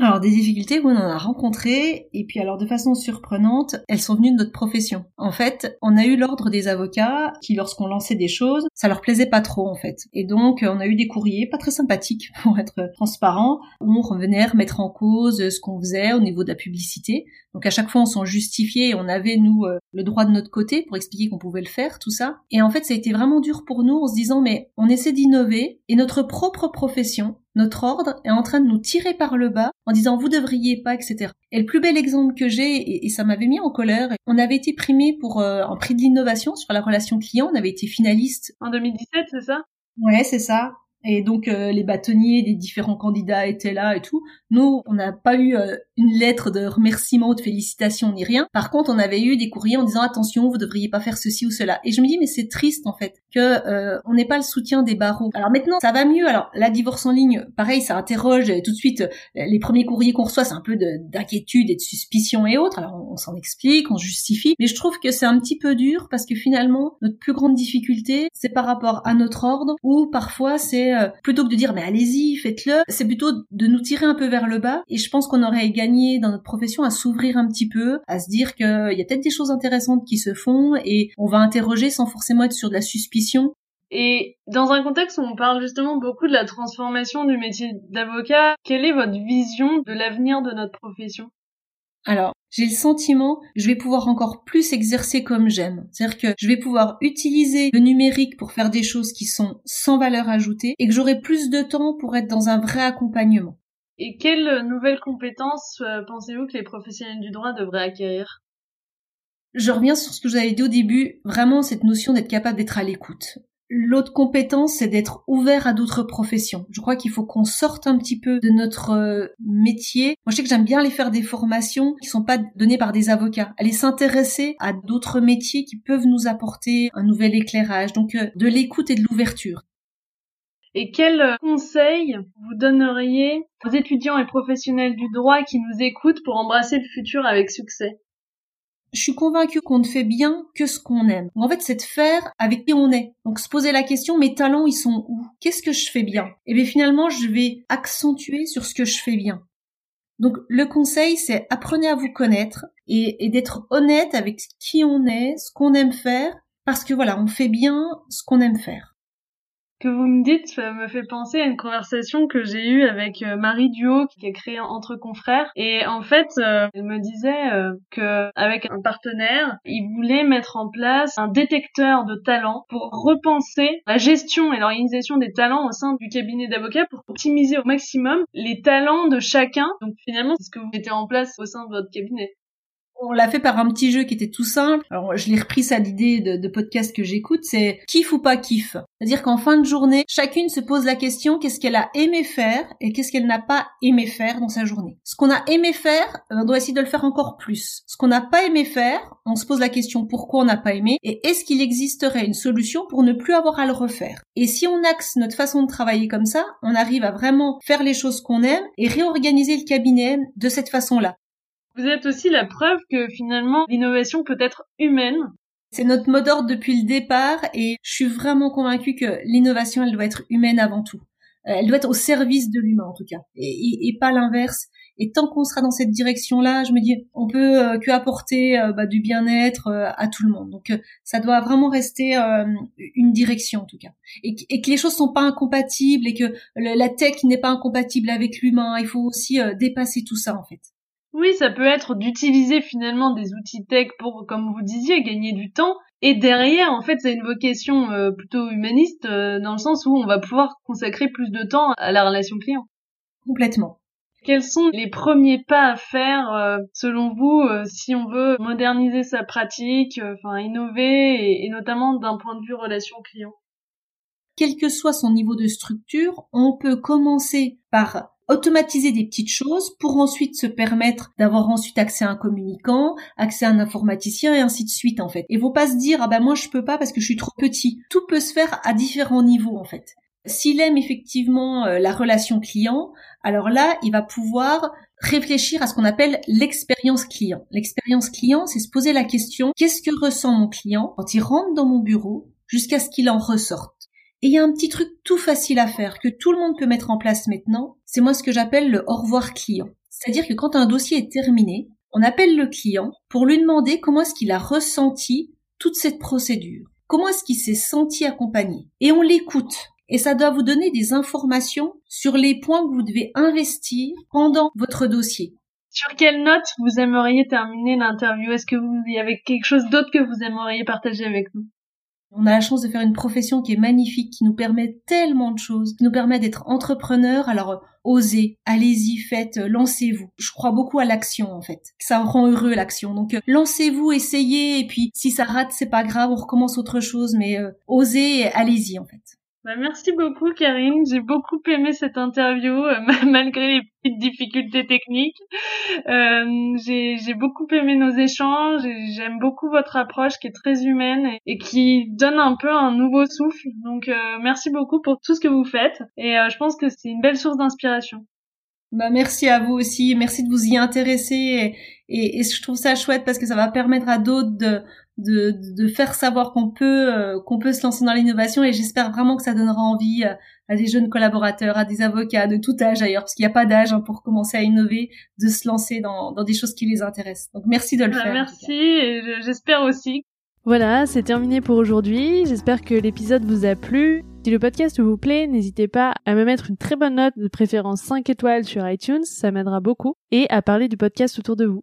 Speaker 2: alors des difficultés, on en a rencontré, et puis alors de façon surprenante, elles sont venues de notre profession. En fait, on a eu l'ordre des avocats qui, lorsqu'on lançait des choses, ça leur plaisait pas trop en fait. Et donc on a eu des courriers pas très sympathiques pour être transparent, où on revenait remettre en cause ce qu'on faisait au niveau de la publicité. Donc à chaque fois on s'en justifiait on avait nous euh, le droit de notre côté pour expliquer qu'on pouvait le faire, tout ça. Et en fait ça a été vraiment dur pour nous en se disant mais on essaie d'innover et notre propre profession notre ordre est en train de nous tirer par le bas en disant vous devriez pas, etc. Et le plus bel exemple que j'ai, et, ça m'avait mis en colère, on avait été primé pour euh, un prix de l'innovation sur la relation client, on avait été finaliste.
Speaker 1: En 2017, c'est ça?
Speaker 2: Ouais, c'est ça. Et donc euh, les bâtonniers des différents candidats étaient là et tout. Nous, on n'a pas eu euh, une lettre de remerciement ou de félicitations ni rien. Par contre, on avait eu des courriers en disant attention, vous devriez pas faire ceci ou cela. Et je me dis mais c'est triste en fait que euh, on n'ait pas le soutien des barreaux. Alors maintenant, ça va mieux. Alors la divorce en ligne, pareil, ça interroge tout de suite les premiers courriers qu'on reçoit, c'est un peu d'inquiétude et de suspicion et autres. Alors on, on s'en explique, on justifie, mais je trouve que c'est un petit peu dur parce que finalement notre plus grande difficulté, c'est par rapport à notre ordre ou parfois c'est euh, plutôt que de dire mais allez-y, faites-le, c'est plutôt de nous tirer un peu vers le bas. Et je pense qu'on aurait gagné dans notre profession à s'ouvrir un petit peu, à se dire qu'il y a peut-être des choses intéressantes qui se font et on va interroger sans forcément être sur de la suspicion.
Speaker 1: Et dans un contexte où on parle justement beaucoup de la transformation du métier d'avocat, quelle est votre vision de l'avenir de notre profession?
Speaker 2: Alors, j'ai le sentiment je vais pouvoir encore plus exercer comme j'aime. C'est-à-dire que je vais pouvoir utiliser le numérique pour faire des choses qui sont sans valeur ajoutée et que j'aurai plus de temps pour être dans un vrai accompagnement.
Speaker 1: Et quelles nouvelles compétences euh, pensez-vous que les professionnels du droit devraient acquérir?
Speaker 2: Je reviens sur ce que je vous avais dit au début, vraiment cette notion d'être capable d'être à l'écoute. L'autre compétence, c'est d'être ouvert à d'autres professions. Je crois qu'il faut qu'on sorte un petit peu de notre euh, métier. Moi, je sais que j'aime bien aller faire des formations qui sont pas données par des avocats. Aller s'intéresser à d'autres métiers qui peuvent nous apporter un nouvel éclairage. Donc, euh, de l'écoute et de l'ouverture.
Speaker 1: Et quel conseil vous donneriez aux étudiants et professionnels du droit qui nous écoutent pour embrasser le futur avec succès?
Speaker 2: Je suis convaincue qu'on ne fait bien que ce qu'on aime. En fait, c'est de faire avec qui on est. Donc se poser la question, mes talents, ils sont où? Qu'est-ce que je fais bien? Et eh bien finalement, je vais accentuer sur ce que je fais bien. Donc le conseil, c'est apprenez à vous connaître et, et d'être honnête avec qui on est, ce qu'on aime faire, parce que voilà, on fait bien ce qu'on aime faire
Speaker 1: que vous me dites ça me fait penser à une conversation que j'ai eue avec euh, Marie Duo qui a créé Entre confrères. Et en fait euh, elle me disait euh, que avec un partenaire il voulait mettre en place un détecteur de talents pour repenser la gestion et l'organisation des talents au sein du cabinet d'avocats pour optimiser au maximum les talents de chacun. Donc finalement c'est ce que vous mettez en place au sein de votre cabinet
Speaker 2: on l'a fait par un petit jeu qui était tout simple. Alors je l'ai repris ça l'idée de, de, podcast que j'écoute, c'est kiff ou pas kiff. C'est-à-dire qu'en fin de journée, chacune se pose la question qu'est-ce qu'elle a aimé faire et qu'est-ce qu'elle n'a pas aimé faire dans sa journée. Ce qu'on a aimé faire, on doit essayer de le faire encore plus. Ce qu'on n'a pas aimé faire, on se pose la question pourquoi on n'a pas aimé et est-ce qu'il existerait une solution pour ne plus avoir à le refaire? Et si on axe notre façon de travailler comme ça, on arrive à vraiment faire les choses qu'on aime et réorganiser le cabinet de cette façon-là.
Speaker 1: Vous êtes aussi la preuve que finalement l'innovation peut être humaine.
Speaker 2: C'est notre mot d'ordre depuis le départ et je suis vraiment convaincue que l'innovation, elle doit être humaine avant tout. Euh, elle doit être au service de l'humain en tout cas et, pas l'inverse. Et tant qu'on sera dans cette direction-là, je me dis, on peut euh, que apporter euh, bah, du bien-être à tout le monde. Donc ça doit vraiment rester une direction en tout cas, et, et, que les choses sont pas incompatibles et que la tech n'est pas incompatible avec l'humain. Il faut aussi dépasser tout ça en fait.
Speaker 1: Oui, ça peut être d'utiliser finalement des outils tech pour, comme vous disiez, gagner du temps. Et derrière, en fait, c'est une vocation euh, plutôt humaniste euh, dans le sens où on va pouvoir consacrer plus de temps à la relation client.
Speaker 2: Complètement.
Speaker 1: Quels sont les premiers pas à faire euh, selon vous si on veut moderniser sa pratique, enfin innover et, et notamment d'un point de vue relation client?
Speaker 2: Quel que soit son niveau de structure, on peut commencer par automatiser des petites choses pour ensuite se permettre d'avoir ensuite accès à un communicant, accès à un informaticien et ainsi de suite en fait. Et faut pas se dire ah ben moi je peux pas parce que je suis trop petit. Tout peut se faire à différents niveaux en fait. S'il aime effectivement euh, la relation client, alors là, il va pouvoir réfléchir à ce qu'on appelle l'expérience client. L'expérience client, c'est se poser la question qu'est-ce que ressent mon client quand il rentre dans mon bureau jusqu'à ce qu'il en ressorte? Et il y a un petit truc tout facile à faire que tout le monde peut mettre en place maintenant, c'est moi ce que j'appelle le au revoir client. C'est-à-dire que quand un dossier est terminé, on appelle le client pour lui demander comment est-ce qu'il a ressenti toute cette procédure. Comment est-ce qu'il s'est senti accompagné Et on l'écoute. Et ça doit vous donner des informations sur les points que vous devez investir pendant votre dossier.
Speaker 1: Sur quelle note vous aimeriez terminer l'interview? Est-ce que vous y avait quelque chose d'autre que vous aimeriez partager avec nous?
Speaker 2: On a la chance de faire une profession qui est magnifique, qui nous permet tellement de choses, qui nous permet d'être entrepreneur. Alors, osez, allez-y, faites, euh, lancez-vous. Je crois beaucoup à l'action, en fait. Ça rend heureux, l'action. Donc, euh, lancez-vous, essayez, et puis, si ça rate, c'est pas grave, on recommence autre chose, mais euh, osez, allez-y, en fait.
Speaker 1: Bah, merci beaucoup Karine, j'ai beaucoup aimé cette interview euh, malgré les petites difficultés techniques. Euh, j'ai beaucoup aimé nos échanges et j'aime beaucoup votre approche qui est très humaine et, qui donne un peu un nouveau souffle. Donc euh, merci beaucoup pour tout ce que vous faites et euh, je pense que c'est une belle source d'inspiration.
Speaker 2: Bah merci à vous aussi, merci de vous y intéresser et, et, je trouve ça chouette parce que ça va permettre à d'autres de, de, de faire savoir qu'on peut euh, qu'on peut se lancer dans l'innovation et j'espère vraiment que ça donnera envie euh, à, des jeunes collaborateurs, à des avocats de tout âge d'ailleurs, parce qu'il n'y a pas d'âge hein, pour commencer à innover, de se lancer dans, dans des choses qui les intéressent. Donc merci de le bah, faire.
Speaker 1: Merci, et j'espère aussi. Voilà, c'est terminé pour aujourd'hui. J'espère que l'épisode vous a plu. Si le podcast vous plaît, n'hésitez pas à me mettre une très bonne note, de préférence 5 étoiles sur iTunes, ça m'aidera beaucoup, et à parler du podcast autour de vous.